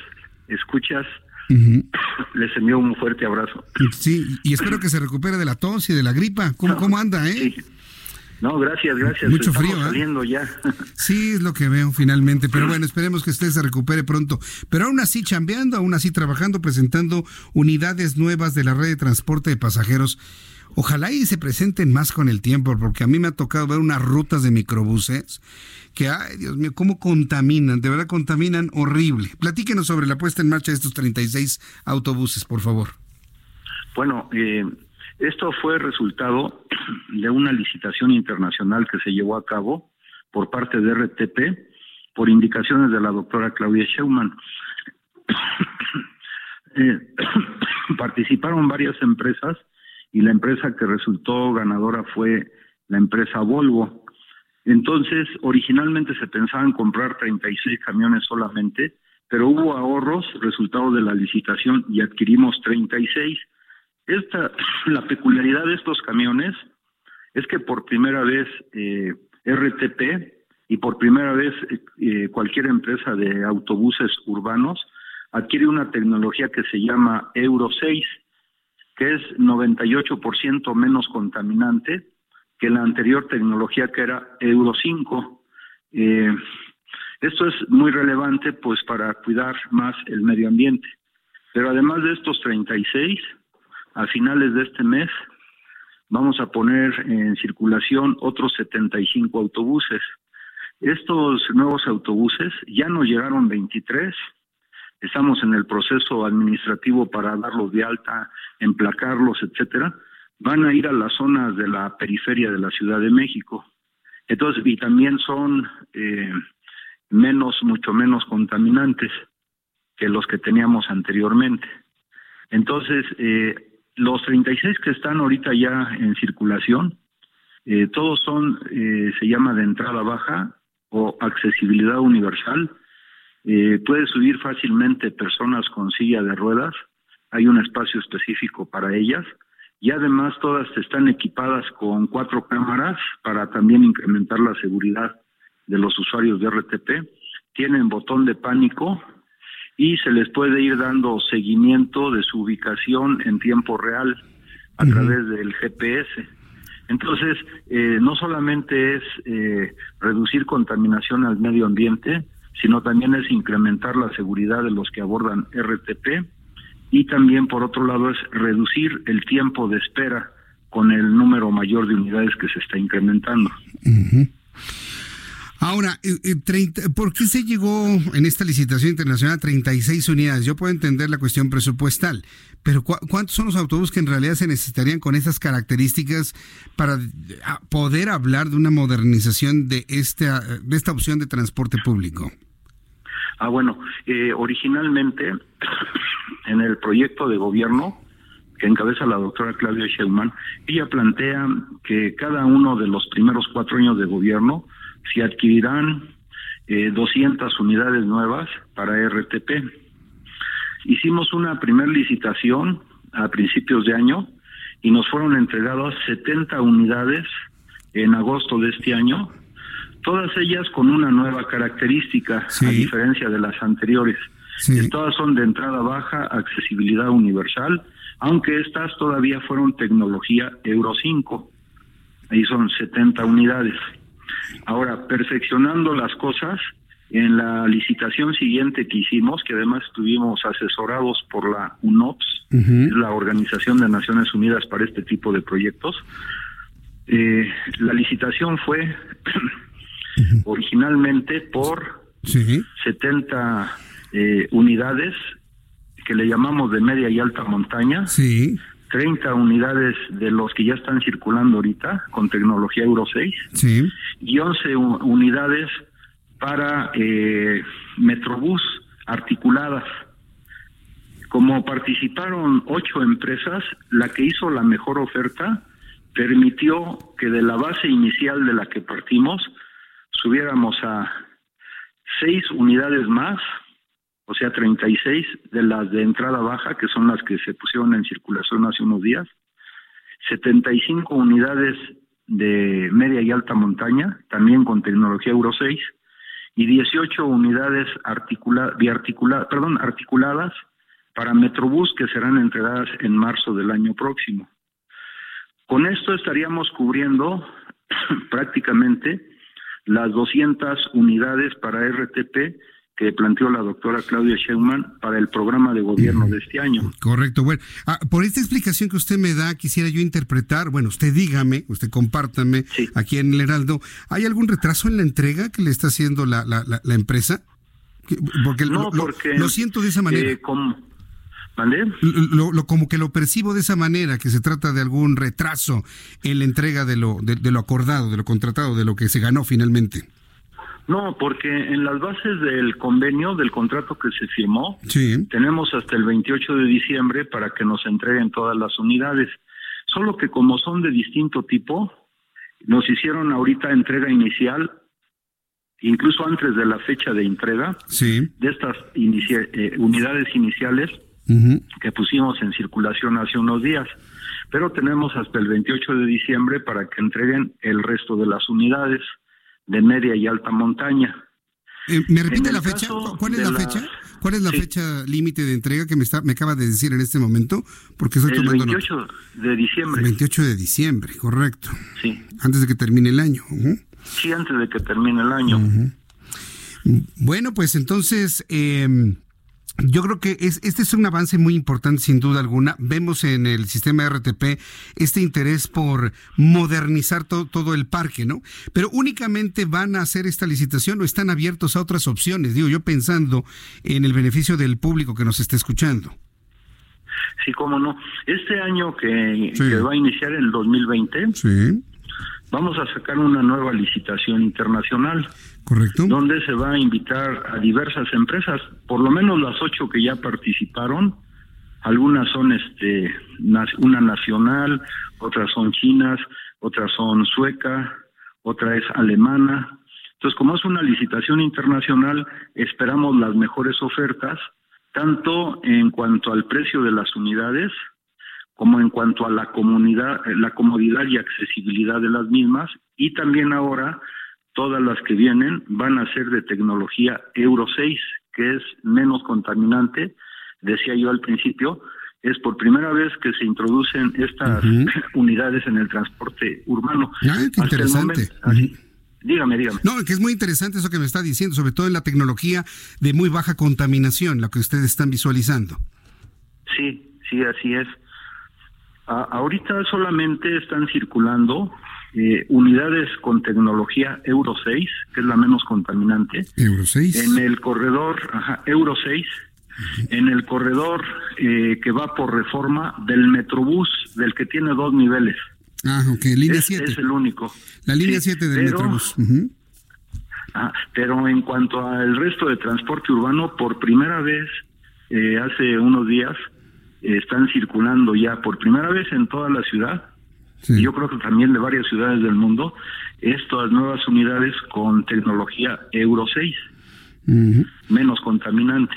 escuchas. Les envío un fuerte abrazo. Sí, y espero que se recupere de la tos y de la gripa. ¿Cómo, cómo anda, eh? No, gracias, gracias. Mucho frío, ¿eh? saliendo ya. Sí, es lo que veo finalmente. Pero bueno, esperemos que usted se recupere pronto. Pero aún así chambeando, aún así trabajando, presentando unidades nuevas de la red de transporte de pasajeros. Ojalá y se presenten más con el tiempo, porque a mí me ha tocado ver unas rutas de microbuses que, ay, Dios mío, cómo contaminan, de verdad contaminan horrible. Platíquenos sobre la puesta en marcha de estos 36 autobuses, por favor. Bueno, eh, esto fue resultado de una licitación internacional que se llevó a cabo por parte de RTP por indicaciones de la doctora Claudia Scheumann. Eh, participaron varias empresas y la empresa que resultó ganadora fue la empresa Volvo. Entonces, originalmente se pensaba en comprar 36 camiones solamente, pero hubo ahorros resultado de la licitación y adquirimos 36. Esta, la peculiaridad de estos camiones es que por primera vez eh, RTP y por primera vez eh, cualquier empresa de autobuses urbanos adquiere una tecnología que se llama Euro 6, que es 98% menos contaminante que la anterior tecnología que era Euro 5. Eh, esto es muy relevante pues para cuidar más el medio ambiente. Pero además de estos 36, a finales de este mes vamos a poner en circulación otros 75 autobuses. Estos nuevos autobuses ya nos llegaron 23. Estamos en el proceso administrativo para darlos de alta, emplacarlos, etcétera. Van a ir a las zonas de la periferia de la Ciudad de México. Entonces, y también son eh, menos, mucho menos contaminantes que los que teníamos anteriormente. Entonces, eh, los 36 que están ahorita ya en circulación, eh, todos son, eh, se llama de entrada baja o accesibilidad universal. Puede subir fácilmente personas con silla de ruedas, hay un espacio específico para ellas y además todas están equipadas con cuatro cámaras para también incrementar la seguridad de los usuarios de RTP. Tienen botón de pánico y se les puede ir dando seguimiento de su ubicación en tiempo real a través del GPS. Entonces, eh, no solamente es eh, reducir contaminación al medio ambiente, sino también es incrementar la seguridad de los que abordan RTP y también, por otro lado, es reducir el tiempo de espera con el número mayor de unidades que se está incrementando. Ahora, eh, eh, ¿por qué se llegó en esta licitación internacional a 36 unidades? Yo puedo entender la cuestión presupuestal, pero ¿cuántos son los autobuses que en realidad se necesitarían con esas características para poder hablar de una modernización de esta, de esta opción de transporte público? Ah, bueno, eh, originalmente en el proyecto de gobierno que encabeza la doctora Claudia Sheinbaum, ella plantea que cada uno de los primeros cuatro años de gobierno se adquirirán eh, 200 unidades nuevas para RTP. Hicimos una primera licitación a principios de año y nos fueron entregadas 70 unidades en agosto de este año, todas ellas con una nueva característica, a diferencia de las anteriores. Todas son de entrada baja, accesibilidad universal, aunque estas todavía fueron tecnología Euro 5. Ahí son 70 unidades. Ahora, perfeccionando las cosas, en la licitación siguiente que hicimos, que además estuvimos asesorados por la UNOPS, la Organización de Naciones Unidas para este tipo de proyectos, eh, la licitación fue originalmente por 70 eh, unidades que le llamamos de media y alta montaña, sí. 30 unidades de los que ya están circulando ahorita con tecnología Euro 6 sí. y 11 unidades para eh, Metrobús articuladas. Como participaron ocho empresas, la que hizo la mejor oferta permitió que de la base inicial de la que partimos subiéramos a seis unidades más o sea, 36 de las de entrada baja, que son las que se pusieron en circulación hace unos días, 75 unidades de media y alta montaña, también con tecnología Euro 6, y 18 unidades articula, perdón, articuladas para Metrobús que serán entregadas en marzo del año próximo. Con esto estaríamos cubriendo prácticamente las 200 unidades para RTP que planteó la doctora Claudia Sheinbaum para el programa de gobierno de este año. Correcto. Bueno, ah, por esta explicación que usted me da, quisiera yo interpretar, bueno, usted dígame, usted compártame aquí en el Heraldo, ¿hay algún retraso en la entrega que le está haciendo la, la, la, empresa? Porque, no, lo, porque lo, siento de esa manera. Eh, como, lo, como que lo percibo de esa manera, que se trata de algún retraso en la entrega de lo, de lo acordado, de lo contratado, de lo que se ganó finalmente. No, porque en las bases del convenio, del contrato que se firmó, tenemos hasta el 28 de diciembre para que nos entreguen todas las unidades. Solo que como son de distinto tipo, nos hicieron ahorita entrega inicial, incluso antes de la fecha de entrega, de estas eh, unidades iniciales que pusimos en circulación hace unos días. Pero tenemos hasta el 28 de diciembre para que entreguen el resto de las unidades de media y alta montaña. Eh, ¿Me repite la fecha? ¿Cuál es la, fecha? ¿Cuál es la fecha límite de entrega que me está me acaba de decir en este momento? Porque estoy el 28 de diciembre. 28 de diciembre, correcto. Sí. Antes de que termine el año. Sí, antes de que termine el año. Bueno, pues entonces, em, yo creo que es, este es un avance muy importante, sin duda alguna. Vemos en el sistema RTP este interés por modernizar todo el parque, ¿no? Pero únicamente van a hacer esta licitación o están abiertos a otras opciones, digo yo pensando en el beneficio del público que nos está escuchando. Sí, cómo no. Este año que, que va a iniciar el 2020, sí. Vamos a sacar una nueva licitación internacional. Correcto. Donde se va a invitar a diversas empresas, por lo menos las ocho que ya participaron. Algunas son este una nacional, otras son chinas, otras son sueca, otra es alemana. Entonces, como es una licitación internacional, esperamos las mejores ofertas, tanto en cuanto al precio de las unidades, como en cuanto a la comunidad, la comodidad y accesibilidad de las mismas, y también ahora todas las que vienen van a ser de tecnología Euro 6, que es menos contaminante, decía yo al principio, es por primera vez que se introducen estas unidades en el transporte urbano. Ah, qué interesante. dígame, dígame. No, que es muy interesante eso que me está diciendo, sobre todo en la tecnología de muy baja contaminación, la que ustedes están visualizando. Sí, sí, así es. Ahorita solamente están circulando eh, unidades con tecnología Euro 6, que es la menos contaminante. Euro 6. En el corredor, ajá, Euro 6, en el corredor eh, que va por reforma del Metrobús, del que tiene dos niveles. Ah, ok, línea 7. Es, el único. La línea 7 del Metrobús. ah, pero en cuanto al resto de transporte urbano, por primera vez, eh, hace unos días, están circulando ya por primera vez en toda la ciudad y yo creo que también de varias ciudades del mundo, estas nuevas unidades con tecnología Euro 6, menos contaminante.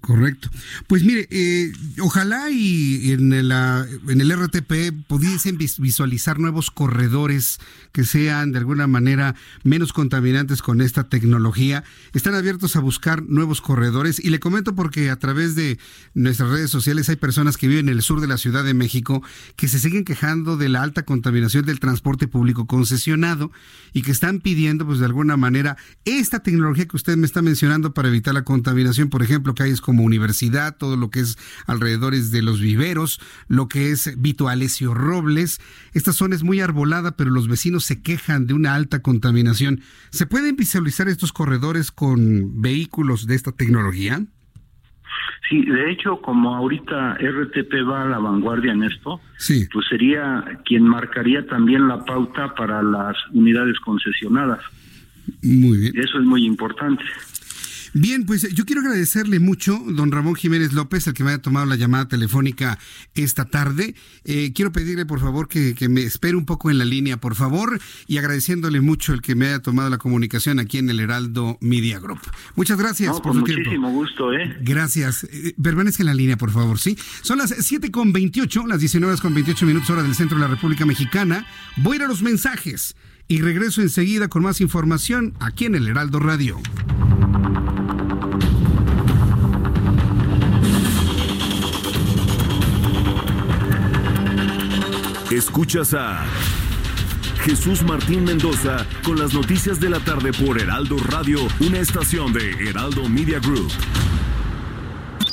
Correcto. Pues mire, eh, ojalá y en, en el RTP pudiesen visualizar nuevos corredores que sean de alguna manera menos contaminantes con esta tecnología. Están abiertos a buscar nuevos corredores y le comento porque a través de nuestras redes sociales hay personas que viven en el sur de la Ciudad de México que se siguen quejando de la alta contaminación del transporte público concesionado y que están pidiendo pues de alguna manera esta tecnología que usted me está mencionando para evitar la contaminación, por ejemplo, que como universidad, todo lo que es alrededores de los viveros, lo que es Vito Alessio Robles. Esta zona es muy arbolada, pero los vecinos se quejan de una alta contaminación. ¿Se pueden visualizar estos corredores con vehículos de esta tecnología? Sí, de hecho, como ahorita RTP va a la vanguardia en esto, sí. pues sería quien marcaría también la pauta para las unidades concesionadas. Muy bien. Eso es muy importante. Bien, pues yo quiero agradecerle mucho, don Ramón Jiménez López, el que me haya tomado la llamada telefónica esta tarde. Eh, quiero pedirle, por favor, que, me espere un poco en la línea, por favor, y agradeciéndole mucho el que me haya tomado la comunicación aquí en el Heraldo Media Group. Muchas gracias por su muchísimo gusto, ¿eh? Gracias. Eh, permanezca en la línea, por favor, ¿sí? Son las 7 con 28, las 19 con 28 minutos hora del centro de la República Mexicana. Voy a ir a los mensajes y regreso enseguida con más información aquí en el Heraldo Radio. Escuchas a Jesús Martín Mendoza con las noticias de la tarde por Heraldo Radio, una estación de Heraldo Media Group.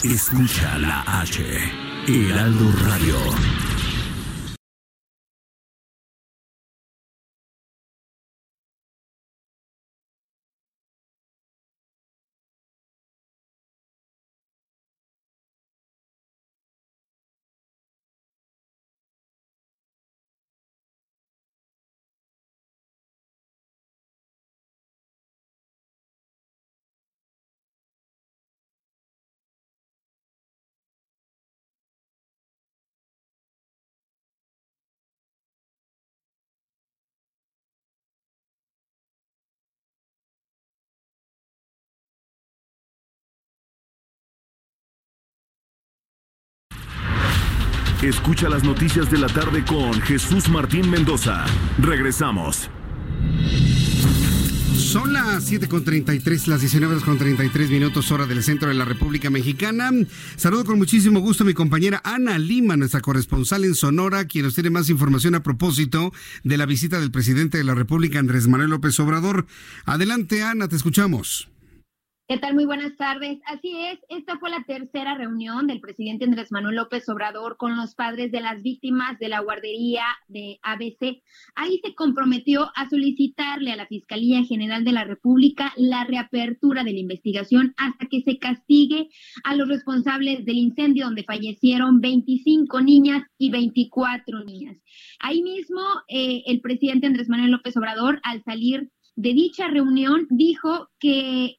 Escucha la H, Heraldo Radio. Escucha las noticias de la tarde con Jesús Martín Mendoza. Regresamos. Son las 7.33, las 19.33 minutos hora del centro de la República Mexicana. Saludo con muchísimo gusto a mi compañera Ana Lima, nuestra corresponsal en Sonora, quien nos tiene más información a propósito de la visita del presidente de la República, Andrés Manuel López Obrador. Adelante, Ana, te escuchamos. ¿Qué tal? Muy buenas tardes. Así es, esta fue la tercera reunión del presidente Andrés Manuel López Obrador con los padres de las víctimas de la guardería de ABC. Ahí se comprometió a solicitarle a la Fiscalía General de la República la reapertura de la investigación hasta que se castigue a los responsables del incendio donde fallecieron 25 niñas y 24 niñas. Ahí mismo, eh, el presidente Andrés Manuel López Obrador, al salir de dicha reunión, dijo que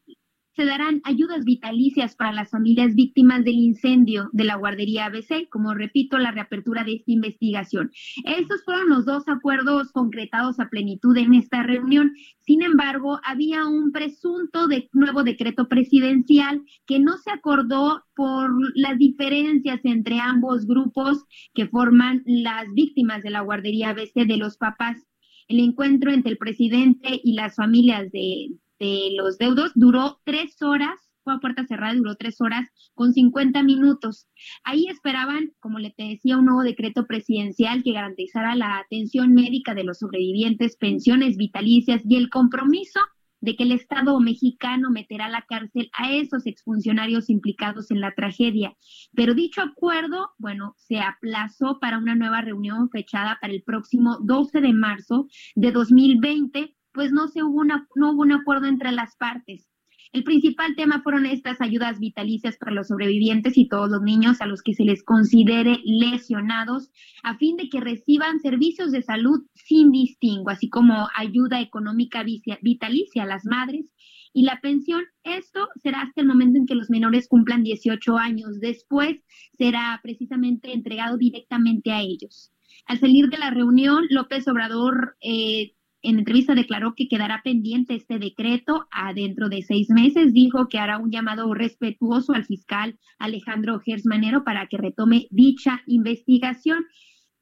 se darán ayudas vitalicias para las familias víctimas del incendio de la guardería ABC, como repito, la reapertura de esta investigación. Estos fueron los dos acuerdos concretados a plenitud en esta reunión. Sin embargo, había un presunto nuevo decreto presidencial que no se acordó por las diferencias entre ambos grupos que forman las víctimas de la guardería ABC de los papás. El encuentro entre el presidente y las familias de, de los deudos duró tres horas, fue a puerta cerrada, duró tres horas con 50 minutos. Ahí esperaban, como le decía, un nuevo decreto presidencial que garantizara la atención médica de los sobrevivientes, pensiones vitalicias y el compromiso de que el Estado mexicano meterá a la cárcel a esos exfuncionarios implicados en la tragedia. Pero dicho acuerdo, bueno, se aplazó para una nueva reunión fechada para el próximo 12 de marzo de 2020 pues no, se hubo una, no hubo un acuerdo entre las partes. El principal tema fueron estas ayudas vitalicias para los sobrevivientes y todos los niños a los que se les considere lesionados, a fin de que reciban servicios de salud sin distingo, así como ayuda económica vitalicia a las madres y la pensión. Esto será hasta el momento en que los menores cumplan 18 años. Después será precisamente entregado directamente a ellos. Al salir de la reunión, López Obrador eh, en entrevista declaró que quedará pendiente este decreto adentro de seis meses. Dijo que hará un llamado respetuoso al fiscal Alejandro Gersmanero para que retome dicha investigación.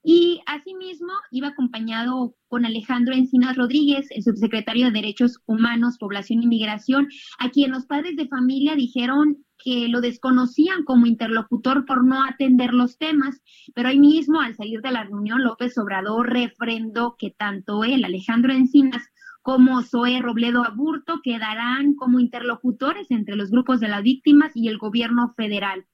Y asimismo iba acompañado con Alejandro Encinas Rodríguez, el subsecretario de Derechos Humanos, Población y Migración, a quien los padres de familia dijeron que lo desconocían como interlocutor por no atender los temas, pero ahí mismo, al salir de la reunión, López Obrador refrendó que tanto él, Alejandro Encinas, como Zoé Robledo Aburto quedarán como interlocutores entre los grupos de las víctimas y el gobierno federal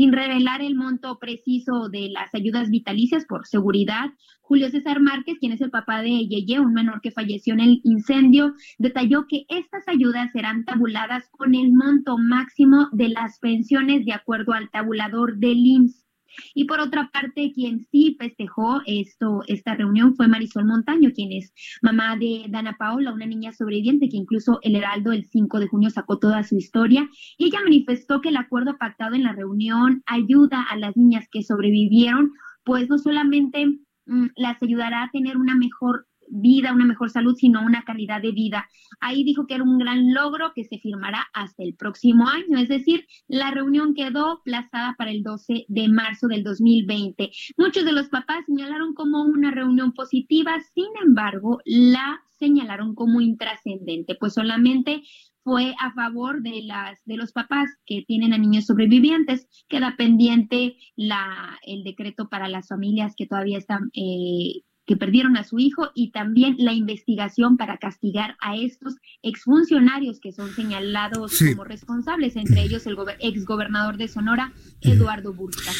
sin revelar el monto preciso de las ayudas vitalicias por seguridad. Julio César Márquez, quien es el papá de Yeye, un menor que falleció en el incendio, detalló que estas ayudas serán tabuladas con el monto máximo de las pensiones de acuerdo al tabulador del IMSS. Y por otra parte, quien sí festejó esto, esta reunión fue Marisol Montaño, quien es mamá de Dana Paola, una niña sobreviviente que incluso el Heraldo el 5 de junio sacó toda su historia. Y ella manifestó que el acuerdo pactado en la reunión ayuda a las niñas que sobrevivieron, pues no solamente mm, las ayudará a tener una mejor vida, una mejor salud, sino una calidad de vida. Ahí dijo que era un gran logro que se firmará hasta el próximo año, es decir, la reunión quedó plazada para el 12 de marzo del 2020. Muchos de los papás señalaron como una reunión positiva, sin embargo, la señalaron como intrascendente, pues solamente fue a favor de las de los papás que tienen a niños sobrevivientes. Queda pendiente la el decreto para las familias que todavía están eh, que perdieron a su hijo y también la investigación para castigar a estos exfuncionarios que son señalados como responsables, entre ellos el exgobernador de Sonora, Eduardo Burka.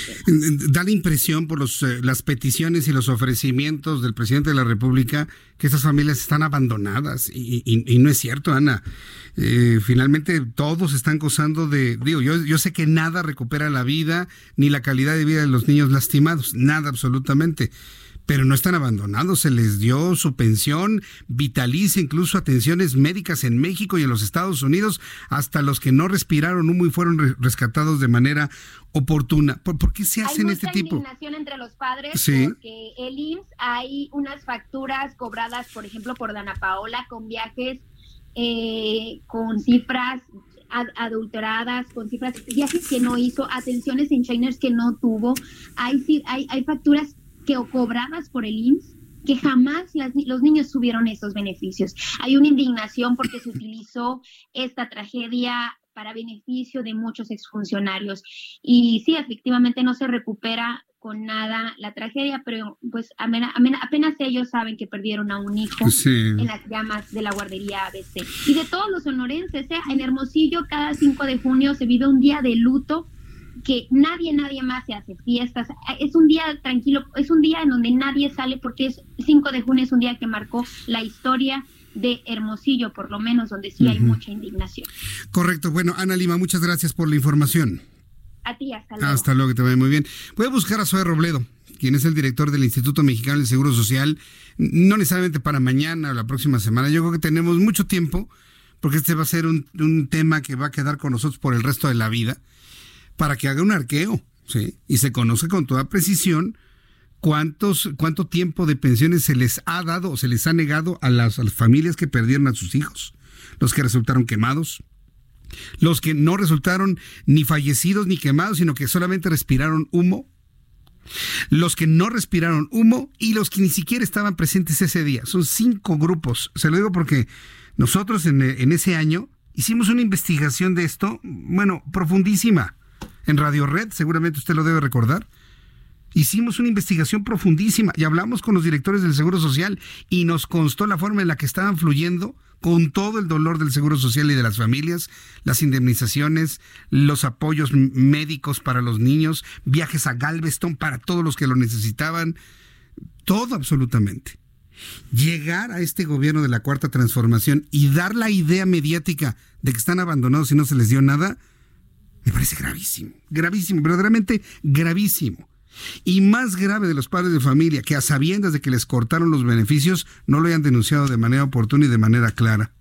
Da la impresión por los, eh, las peticiones y los ofrecimientos del presidente de la República que estas familias están abandonadas y, no es cierto, Ana. Eh, finalmente todos están gozando de, digo, yo, yo sé que nada recupera la vida ni la calidad de vida de los niños lastimados, nada absolutamente pero no están abandonados, se les dio su pensión vitalicia, incluso atenciones médicas en México y en los Estados Unidos, hasta los que no respiraron humo y fueron rescatados de manera oportuna. ¿Por, qué se hacen este tipo? Hay indignación entre los padres porque el IMSS hay unas facturas cobradas, por ejemplo, por Dana Paola con viajes eh, con cifras adulteradas, con cifras, viajes que no hizo, atenciones en Chiners que no tuvo, hay, hay, hay facturas que o cobradas por el IMSS que jamás los niños tuvieron esos beneficios. Hay una indignación porque se utilizó esta tragedia para beneficio de muchos exfuncionarios. Y sí, efectivamente no se recupera con nada la tragedia, pero pues apenas, apenas ellos saben que perdieron a un hijo en las llamas de la guardería ABC. Y de todos los sonorenses, ¿eh? en Hermosillo cada 5 de junio se vive un día de luto que nadie, nadie más se hace fiestas. Es un día tranquilo, es un día en donde nadie sale porque es 5 de junio, es un día que marcó la historia de Hermosillo, por lo menos, donde sí hay mucha indignación. Correcto. Bueno, Ana Lima, muchas gracias por la información. A ti, hasta luego. Hasta luego, que te vaya muy bien. Voy a buscar a Zoe Robledo, quien es el director del Instituto Mexicano del Seguro Social, no necesariamente para mañana o la próxima semana. Yo creo que tenemos mucho tiempo, porque este va a ser un, un tema que va a quedar con nosotros por el resto de la vida, para que haga un arqueo, ¿sí? Y se conoce con toda precisión cuántos, cuánto tiempo de pensiones se les ha dado o se les ha negado a las, a las familias que perdieron a sus hijos, los que resultaron quemados, los que no resultaron ni fallecidos ni quemados, sino que solamente respiraron humo, los que no respiraron humo y los que ni siquiera estaban presentes ese día. Son cinco grupos. Se lo digo porque nosotros en, en ese año hicimos una investigación de esto, bueno, profundísima, en Radio Red, seguramente usted lo debe recordar. Hicimos una investigación profundísima y hablamos con los directores del Seguro Social y nos constó la forma en la que estaban fluyendo con todo el dolor del Seguro Social y de las familias, las indemnizaciones, los apoyos médicos para los niños, viajes a Galveston para todos los que lo necesitaban, todo absolutamente. Llegar a este gobierno de la Cuarta Transformación y dar la idea mediática de que están abandonados y no se les dio nada, me parece gravísimo, gravísimo, verdaderamente gravísimo. Y más grave de los padres de familia, que a sabiendas de que les cortaron los beneficios, no lo hayan denunciado de manera oportuna y de manera clara.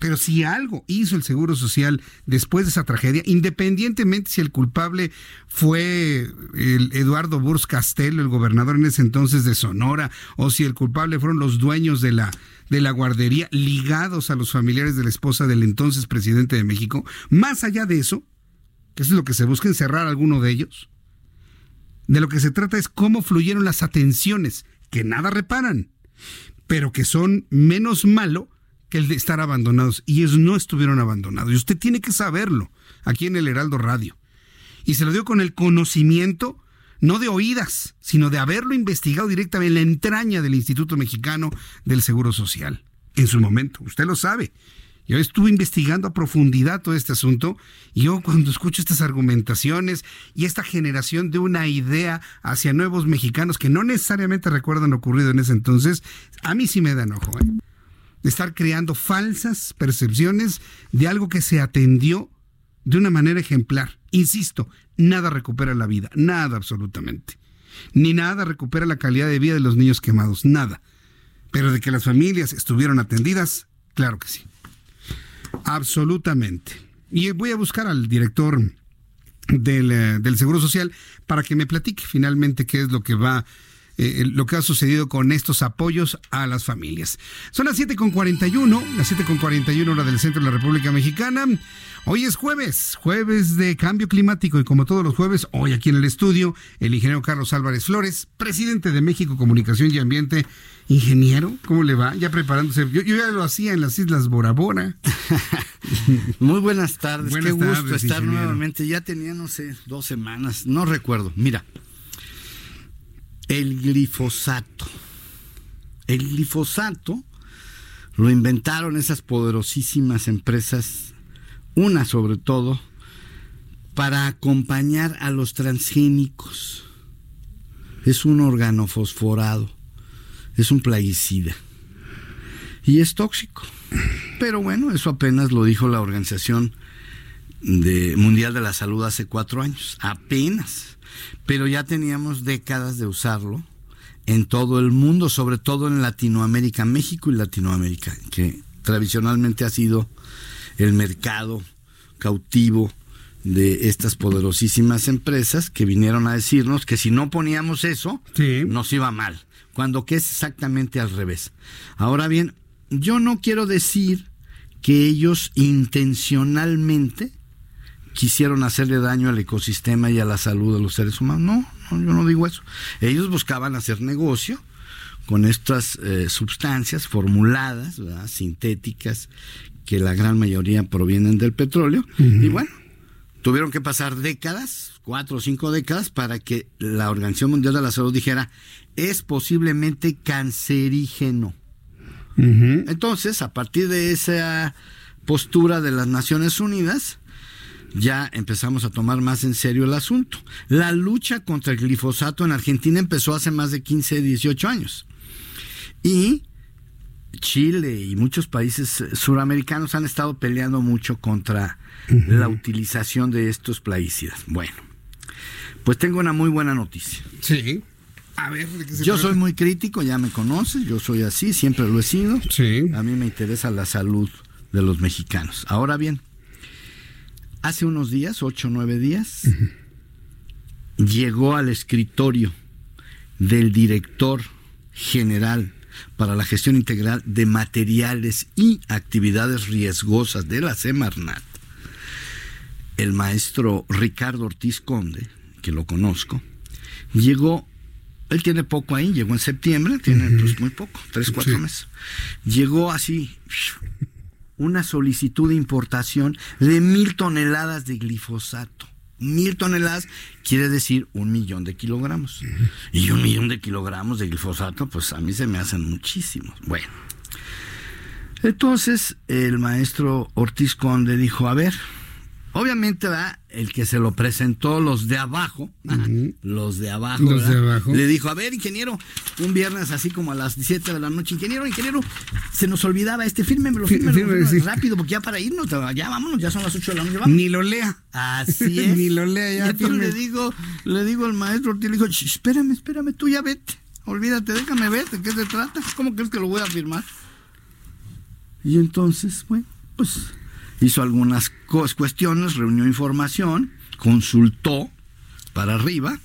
Pero si algo hizo el Seguro Social después de esa tragedia, independientemente si el culpable fue el Eduardo Burs Castelo, el gobernador en ese entonces de Sonora, o si el culpable fueron los dueños de la, de la guardería ligados a los familiares de la esposa del entonces presidente de México, más allá de eso, que es lo que se busca encerrar a alguno de ellos, de lo que se trata es cómo fluyeron las atenciones, que nada reparan, pero que son menos malo que el de estar abandonados. Y ellos no estuvieron abandonados. Y usted tiene que saberlo aquí en el Heraldo Radio. Y se lo dio con el conocimiento, no de oídas, sino de haberlo investigado directamente en la entraña del Instituto Mexicano del Seguro Social. En su momento, usted lo sabe. Yo estuve investigando a profundidad todo este asunto y yo cuando escucho estas argumentaciones y esta generación de una idea hacia nuevos mexicanos que no necesariamente recuerdan lo ocurrido en ese entonces, a mí sí me da enojo. ¿eh? De estar creando falsas percepciones de algo que se atendió de una manera ejemplar. Insisto, nada recupera la vida, nada absolutamente. Ni nada recupera la calidad de vida de los niños quemados, nada. Pero de que las familias estuvieron atendidas, claro que sí. Absolutamente. Y voy a buscar al director del, eh, del, Seguro Social para que me platique finalmente qué es lo que va, eh, lo que ha sucedido con estos apoyos a las familias. Son las 7.41, las 7.41 hora del centro de la República Mexicana. Hoy es jueves, jueves de cambio climático y como todos los jueves, hoy aquí en el estudio, el ingeniero Carlos Álvarez Flores, presidente de México Comunicación y Ambiente. Ingeniero, ¿cómo le va? Ya preparándose. Yo, ya lo hacía en las Islas Bora Bora. Muy buenas tardes. Qué gusto estar nuevamente. Ya tenía, no sé, dos semanas. No recuerdo. Mira, el glifosato. El glifosato lo inventaron esas poderosísimas empresas, una sobre todo, para acompañar a los transgénicos. Es un organofosforado es un plaguicida y es tóxico. Pero bueno, eso apenas lo dijo la Organización Mundial de la Salud hace cuatro años, apenas. Pero ya teníamos décadas de usarlo en todo el mundo, sobre todo en Latinoamérica, México y Latinoamérica, que tradicionalmente ha sido el mercado cautivo de estas poderosísimas empresas que vinieron a decirnos que si no poníamos eso, nos iba mal cuando que es exactamente al revés. Ahora bien, yo no quiero decir que ellos intencionalmente quisieron hacerle daño al ecosistema y a la salud de los seres humanos. No, yo no digo eso. Ellos buscaban hacer negocio con estas eh, sustancias formuladas, sintéticas, que la gran mayoría provienen del petróleo. Y bueno, tuvieron que pasar décadas, cuatro o cinco décadas, para que la Organización Mundial de la Salud dijera es posiblemente cancerígeno. Entonces, a partir de esa postura de las Naciones Unidas, ya empezamos a tomar más en serio el asunto. La lucha contra el glifosato en Argentina empezó hace más de 15, 18 años. Y Chile y muchos países suramericanos han estado peleando mucho contra la utilización de estos plaguicidas. Bueno, pues tengo una muy buena noticia. Sí. A ver, yo soy muy crítico, ya me conoces, yo soy así, siempre lo he sido. Sí. A mí me interesa la salud de los mexicanos. Ahora bien, hace unos días, ocho o nueve días, llegó al escritorio del director general para la gestión integral de materiales y actividades riesgosas de la Semarnat, el maestro Ricardo Ortiz Conde, que lo conozco, llegó, él tiene poco ahí, llegó en septiembre, tiene pues muy poco, tres, cuatro meses, llegó así, una solicitud de importación de mil toneladas de glifosato mil toneladas quiere decir un millón de kilogramos. Y un millón de kilogramos de glifosato, pues a mí se me hacen muchísimos. Bueno. Entonces el maestro Ortiz Conde dijo, a ver, Obviamente, el que se lo presentó, los de abajo, los de abajo, los de abajo, le dijo, a ver, ingeniero, un viernes así como a las 17 de la noche, ingeniero, ingeniero, se nos olvidaba este, fírmemelo, fírmemelo, sí. rápido, porque ya para irnos, ya vámonos, ya son las 8 de la noche, vamos. Ni lo lea. Así es. Ni lo lea ya. Y entonces le digo, le digo al maestro, le digo, espérame, espérame, tú ya vete, olvídate, déjame ver de qué se trata, ¿cómo crees que lo voy a firmar? Y entonces, bueno, pues hizo algunas cuestiones, reunió información, consultó para arriba.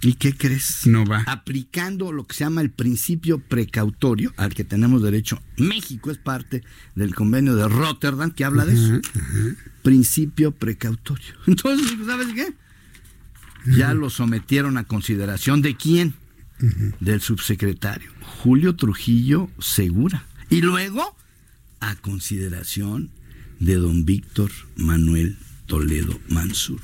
¿Y qué crees? No va. Aplicando lo que se llama el principio precautorio, al que tenemos derecho. México es parte del convenio de Rotterdam que habla de eso. Principio precautorio. Entonces, ¿sabes qué? Ya lo sometieron a consideración de quién? Del subsecretario, Julio Trujillo Segura. Y luego a consideración de don Víctor Manuel Toledo Mansur.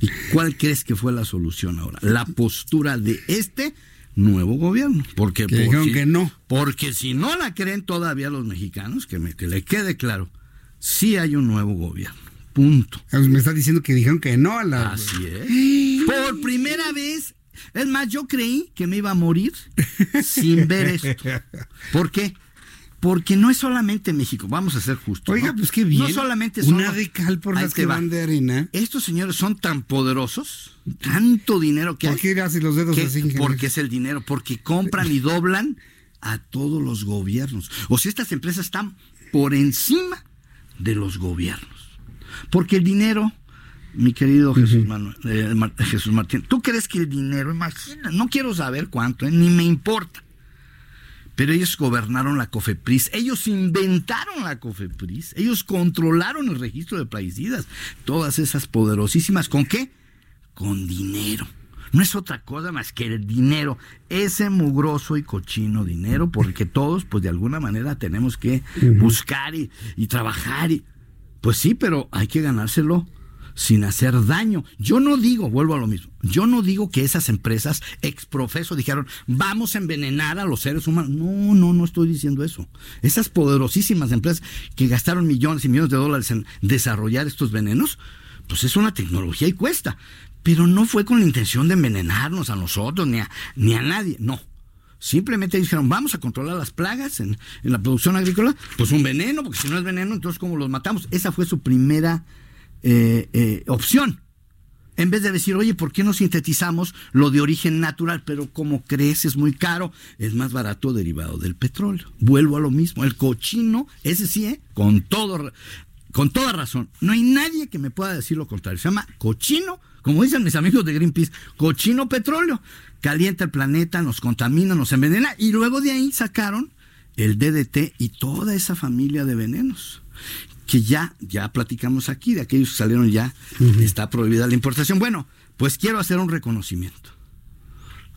¿Y cuál crees que fue la solución ahora? La postura de este nuevo gobierno. Porque, que dijeron que no. Porque si no la creen todavía los mexicanos, que, me, que le quede claro, sí hay un nuevo gobierno. Punto. Me está diciendo que dijeron que no a la. Así es. Por primera vez. Es más, yo creí que me iba a morir sin ver esto. ¿Por qué? Porque no es solamente México, vamos a ser justos. Oiga, pues qué bien. No solamente son. Una de cal por las que van de arena. Estos señores son tan poderosos, tanto dinero que ¿Por qué haces los dedos que, así? Porque es el dinero, porque compran y doblan a todos los gobiernos. O sea, estas empresas están por encima de los gobiernos. Porque el dinero, mi querido Jesús, Manuel, eh, Jesús Martín, ¿tú crees que el dinero, imagina, no quiero saber cuánto, eh, ni me importa pero ellos gobernaron la COFEPRIS, ellos inventaron la COFEPRIS, ellos controlaron el registro de plaguicidas, todas esas poderosísimas, ¿con qué? Con dinero. No es otra cosa más que el dinero, ese mugroso y cochino dinero, porque todos, pues de alguna manera tenemos que buscar y, y trabajar. Y, pues sí, pero hay que ganárselo sin hacer daño. Yo no digo, vuelvo a lo mismo, yo no digo que esas empresas exprofeso dijeron, vamos a envenenar a los seres humanos. No, no, no estoy diciendo eso. Esas poderosísimas empresas que gastaron millones y millones de dólares en desarrollar estos venenos, pues es una tecnología y cuesta. Pero no fue con la intención de envenenarnos a nosotros ni a, ni a nadie, no. Simplemente dijeron, vamos a controlar las plagas en, en la producción agrícola, pues un veneno, porque si no es veneno, entonces ¿cómo los matamos? Esa fue su primera eh, eh, opción. En vez de decir, oye, ¿por qué no sintetizamos lo de origen natural? Pero como crees, es muy caro, es más barato derivado del petróleo. Vuelvo a lo mismo. El cochino, ese sí, ¿eh? con todo, con toda razón. No hay nadie que me pueda decir lo contrario. Se llama cochino, como dicen mis amigos de Greenpeace, cochino petróleo. Calienta el planeta, nos contamina, nos envenena. Y luego de ahí sacaron el DDT y toda esa familia de venenos que ya, ya platicamos aquí, de aquellos que salieron ya, está prohibida la importación. Bueno, pues quiero hacer un reconocimiento.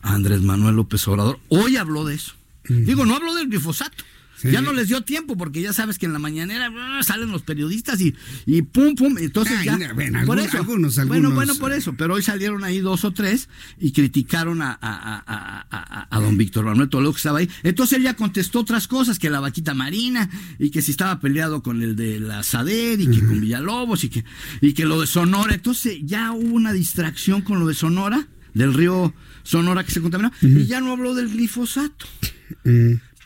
Andrés Manuel López Obrador hoy habló de eso. Digo, no habló del glifosato, Ya no les dio tiempo porque ya sabes que en la mañanera salen los periodistas y, y pum, pum. Entonces ya. Bueno, por eso. Algunos, algunos, Bueno, bueno, por eso. Pero hoy salieron ahí dos o tres y criticaron a, a, a, don Víctor Manuel Toledo que estaba ahí. Entonces él ya contestó otras cosas, que la vaquita marina y que si estaba peleado con el de la SADER y que con Villalobos y que, y que lo de Sonora. Entonces ya hubo una distracción con lo de Sonora, del río Sonora que se contaminó, y ya no habló del glifosato.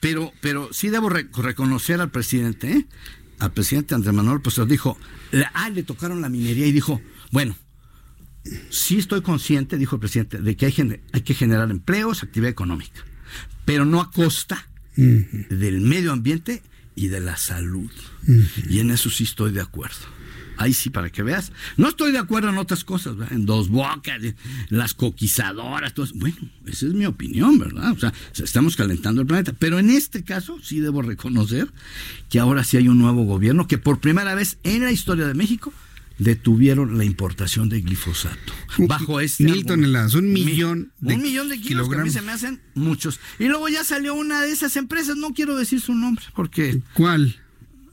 Pero, pero sí debo reconocer al presidente, ¿eh? al presidente Andrés Manuel, pues dijo, ah, le tocaron la minería y dijo, bueno, sí estoy consciente, dijo el presidente, de que hay, hay que generar empleos, actividad económica, pero no a costa del medio ambiente y de la salud. Y en eso sí estoy de acuerdo. Ahí sí, para que veas. No estoy de acuerdo en otras cosas, en dos bocas, las coquizadoras, todo eso. Bueno, esa es mi opinión, ¿verdad? O sea, estamos calentando el planeta. Pero en este caso sí debo reconocer que ahora sí hay un nuevo gobierno que por primera vez en la historia de México detuvieron la importación de glifosato. Bajo este. Mil toneladas, un millón de Un millón de kilos que a mí se me hacen muchos. Y luego ya salió una de esas empresas, no quiero decir su nombre porque. ¿Cuál?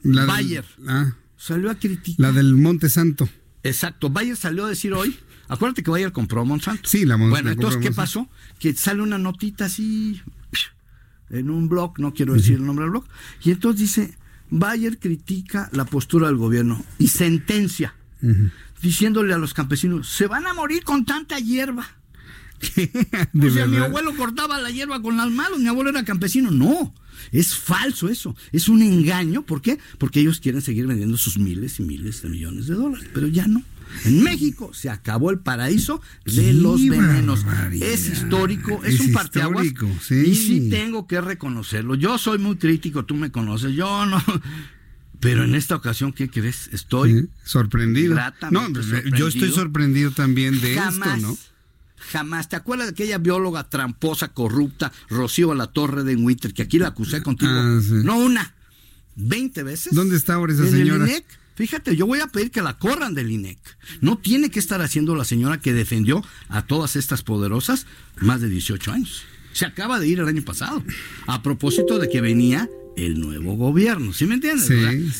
La Bayer. ah salió a criticar. La del Monte Santo. Exacto. Bayer salió a decir hoy. Acuérdate que Bayer compró Monsanto. Sí, la Monsanto. Bueno, entonces, ¿qué pasó? Que sale una notita así en un blog, no quiero decir el nombre del blog, y entonces dice, Bayer critica la postura del gobierno y sentencia, diciéndole a los campesinos, se van a morir con tanta hierba. o sea, mi abuelo cortaba la hierba con las manos, mi abuelo era campesino. No, es falso eso. Es un engaño. ¿Por qué? Porque ellos quieren seguir vendiendo sus miles y miles de millones de dólares. Pero ya no. En México se acabó el paraíso de los venenos. Es histórico, es, un parteaguas. Y sí tengo que reconocerlo. Yo soy muy crítico, tú me conoces. Yo no. Pero en esta ocasión, ¿qué crees? Estoy sorprendido. No, yo estoy sorprendido también de esto, ¿no? Jamás. ¿Te acuerdas de aquella bióloga tramposa, corrupta, Rocío La Torre de Winter, que aquí la acusé contigo? Ah, no una, veinte veces. ¿Dónde está ahora esa señora? El INEC. Fíjate, yo voy a pedir que la corran del INEC. No tiene que estar haciendo la señora que defendió a todas estas poderosas más de 18 años. Se acaba de ir el año pasado. A propósito de que venía el nuevo gobierno. ¿Sí me entiendes?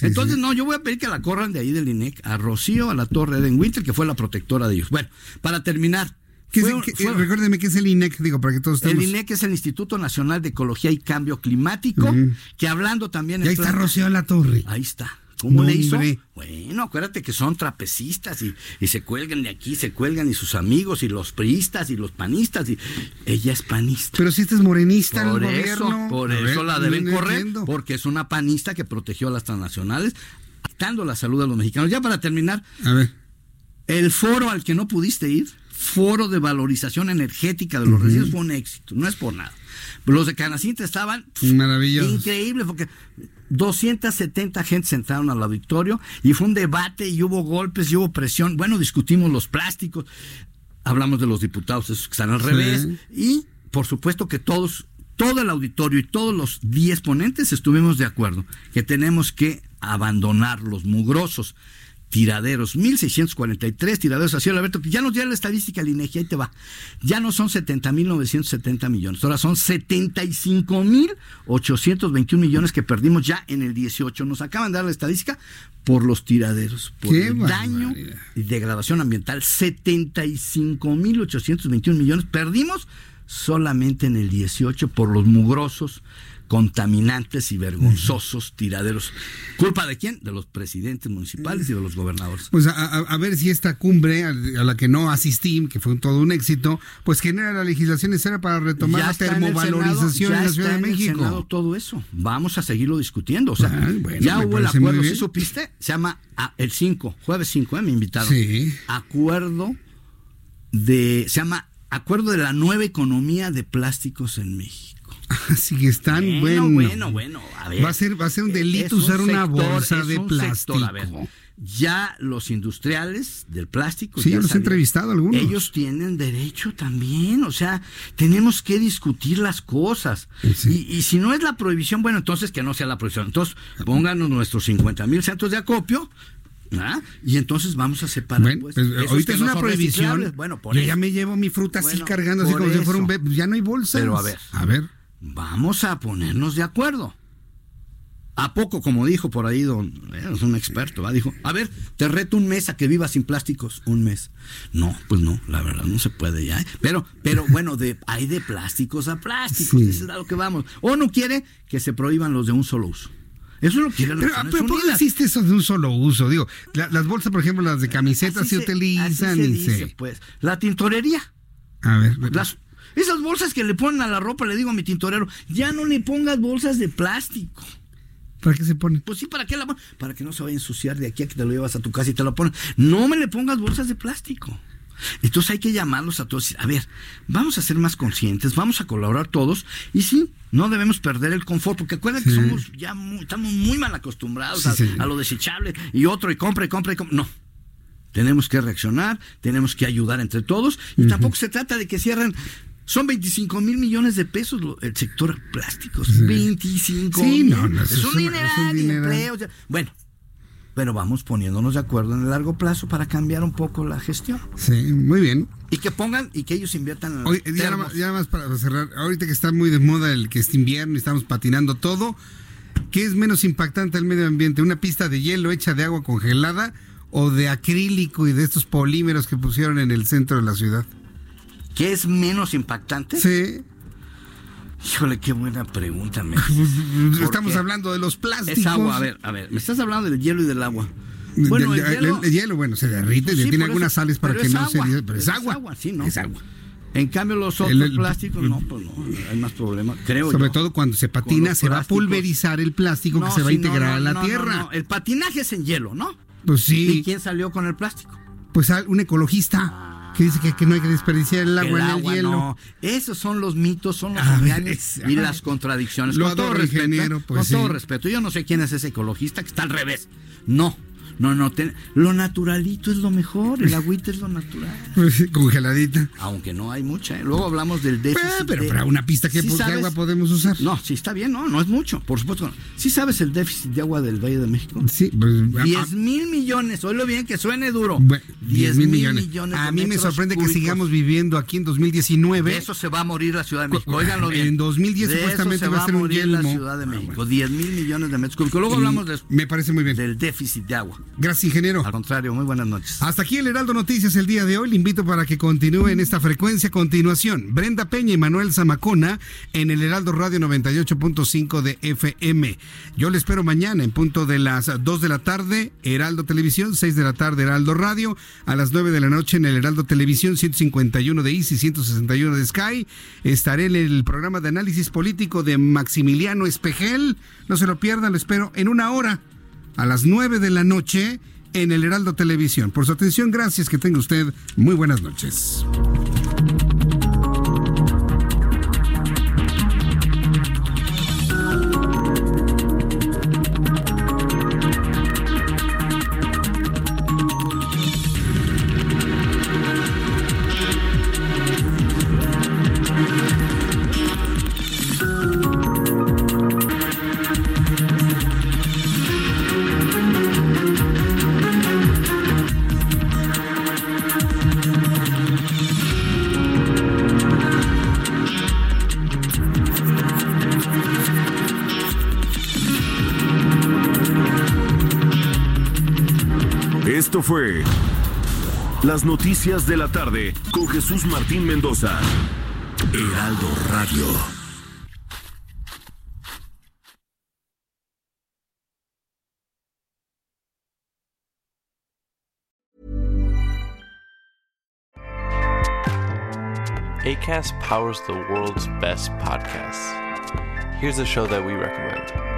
Entonces, no, yo voy a pedir que la corran de ahí del INEC a Rocío, a la Torre de Winter, que fue la protectora de ellos. Bueno, para terminar, recuérdeme qué es el INEC, digo, para que todos estemos... El INEC es el Instituto Nacional de Ecología y Cambio Climático, que hablando también... Y ahí está Rocío La Torre. Ahí está. ¿Cómo le hizo? Bueno, acuérdate que son trapecistas y, y, se cuelgan de aquí, se cuelgan y sus amigos y los priistas y los panistas y ella es panista. Pero si este es morenista por eso, Por eso la deben correr, porque es una panista que protegió a las transnacionales, dando la salud a los mexicanos. Ya para terminar, a ver. el foro al que no pudiste ir foro de valorización energética de los residuos fue un éxito, no es por nada. Los de Canacinta estaban maravillosos. Increíble, porque 270 gente entraron al auditorio y fue un debate y hubo golpes y hubo presión. Bueno, discutimos los plásticos, hablamos de los diputados, esos que están al revés, y por supuesto que todos, todo el auditorio y todos los 10 ponentes estuvimos de acuerdo que tenemos que abandonar los mugrosos tiraderos, 1643 tiraderos a cielo abierto, que ya nos dio la estadística el INEGI, ahí te va. Ya no son 70.970 millones, ahora son 75.821 millones que perdimos ya en el 18. Nos acaban de dar la estadística por los tiraderos, por el daño y degradación ambiental, 75.821 millones perdimos solamente en el 18 por los mugrosos contaminantes y vergonzosos tiraderos. ¿Culpa de quién? De los presidentes municipales y de los gobernadores. Pues a, ver si esta cumbre a, la que no asistí, que fue todo un éxito, pues genera la legislación necesaria para retomar la termovalorización en, la Ciudad de México. todo eso. Vamos a seguirlo discutiendo. O sea, ah, ya hubo el acuerdo, ¿sí supiste? Se llama ah, el 5, jueves 5, ¿eh? me invitaron. Sí. Acuerdo de, se llama Acuerdo de la nueva economía de plásticos en México. Así que están bueno. Bueno, bueno, a ver. Va a ser, va a ser un delito usar una bolsa de plástico. ya los industriales del plástico. Sí, ya los he entrevistado algunos. Ellos tienen derecho también. O sea, tenemos que discutir las cosas. Y, si no es la prohibición, bueno, entonces que no sea la prohibición. Entonces, pónganos nuestros 50 mil centros de acopio. ¿Ah? Y entonces vamos a separar. pues, pues ahorita es una prohibición. Bueno, por Yo ya me llevo mi fruta así cargando, así como si fuera un bebé. Ya no hay bolsas. Pero a ver. A ver vamos a ponernos de acuerdo. ¿A poco, como dijo por ahí don, eh, es un experto, ¿va? dijo, a ver, te reto un mes a que vivas sin plásticos, un mes. No, pues no, la verdad no se puede ya. ¿eh? Pero, pero bueno, de, hay de plásticos a plásticos, eso es a lo que vamos. O no quiere que se prohíban los de un solo uso. Eso lo quiere Pero, pero ¿por qué existe eso de un solo uso? Digo, las bolsas, por ejemplo, las de camisetas se, utilizan y se... Pues, la tintorería. A ver, las, esas bolsas que le ponen a la ropa, le digo a mi tintorero, ya no le pongas bolsas de plástico. ¿Para qué se pone? Pues sí, ¿para qué la Para que no se vaya a ensuciar de aquí a que te lo llevas a tu casa y te lo pones. No me le pongas bolsas de plástico. Entonces hay que llamarlos a todos. A ver, vamos a ser más conscientes, vamos a colaborar todos y sí, no debemos perder el confort, porque acuérdense que somos ya muy, estamos muy mal acostumbrados a, lo desechable y otro y compra y compra y compra. No. Tenemos que reaccionar, tenemos que ayudar entre todos y tampoco se trata de que cierren son 25 mil millones de pesos el sector plásticos. 25 sí, no, no, es, un dinero, bueno, pero vamos poniéndonos de acuerdo en el largo plazo para cambiar un poco la gestión. Sí, muy bien. Y que pongan y que ellos inviertan en Hoy, ya, nada más, para cerrar, ahorita que está muy de moda el que es invierno y estamos patinando todo, ¿qué es menos impactante al medio ambiente? ¿Una pista de hielo hecha de agua congelada o de acrílico y de estos polímeros que pusieron en el centro de la ciudad? ¿Qué es menos impactante? Sí. Híjole, qué buena pregunta. Me... Estamos hablando de los plásticos. Es agua, a ver, a ver, me estás hablando del hielo y del agua. Bueno, el, hielo... bueno, se derrite, pues tiene algunas sales para que no se... Pero es, agua. sí, ¿no? Es agua. En cambio, los otros plásticos, no, pues no, hay más problema, creo Sobre todo cuando se patina, se va a pulverizar el plástico que se va a integrar a la tierra. El patinaje es en hielo, ¿no? Pues sí. ¿Y quién salió con el plástico? Pues un ecologista. Ah que dice que, no hay que desperdiciar el agua, en el hielo. No. Esos son los mitos, son los engaños y las contradicciones. con todo respeto, pues con todo respeto. Yo no sé quién es ese ecologista que está al revés. No, no, no, lo naturalito es lo mejor, el agüita es lo natural. Pues congeladita. Aunque no hay mucha. ¿eh? Luego hablamos del déficit. pero para una pista, ¿qué, agua podemos usar? No, sí está bien, no, no es mucho, por supuesto. ¿Sí sabes el déficit de agua del Valle de México? Sí. Pues, 10 mil millones, oílo bien, que suene duro. 10 mil millones. a mí me sorprende que sigamos viviendo aquí en 2019. eso se va a morir la Ciudad de México, óiganlo bien. En 2010 supuestamente va, a ser un la Ciudad de México, 10 mil millones de metros cúbicos. Luego hablamos de, me parece muy bien. del déficit de agua. Gracias, ingeniero. Al contrario, muy buenas noches. Hasta aquí el Heraldo Noticias el día de hoy. Le invito para que continúe en esta frecuencia. continuación, Brenda Peña y Manuel Zamacona en el Heraldo Radio 98.5 de FM. Yo le espero mañana en punto de las 2 de la tarde, Heraldo Televisión, 6 de la tarde, Heraldo Radio, a las 9 de la noche en el Heraldo Televisión, 151 de Easy, 161 de Sky. Estaré en el programa de análisis político de Maximiliano Espejel. No se lo pierdan, lo espero en una hora a las 9 de la noche en el Heraldo Televisión. Por su atención, gracias, que tenga usted muy buenas noches. Noticias de la Tarde con Jesús Martín Mendoza. Heraldo Radio. ACAST powers the world's best podcasts. Here's a show that we recommend.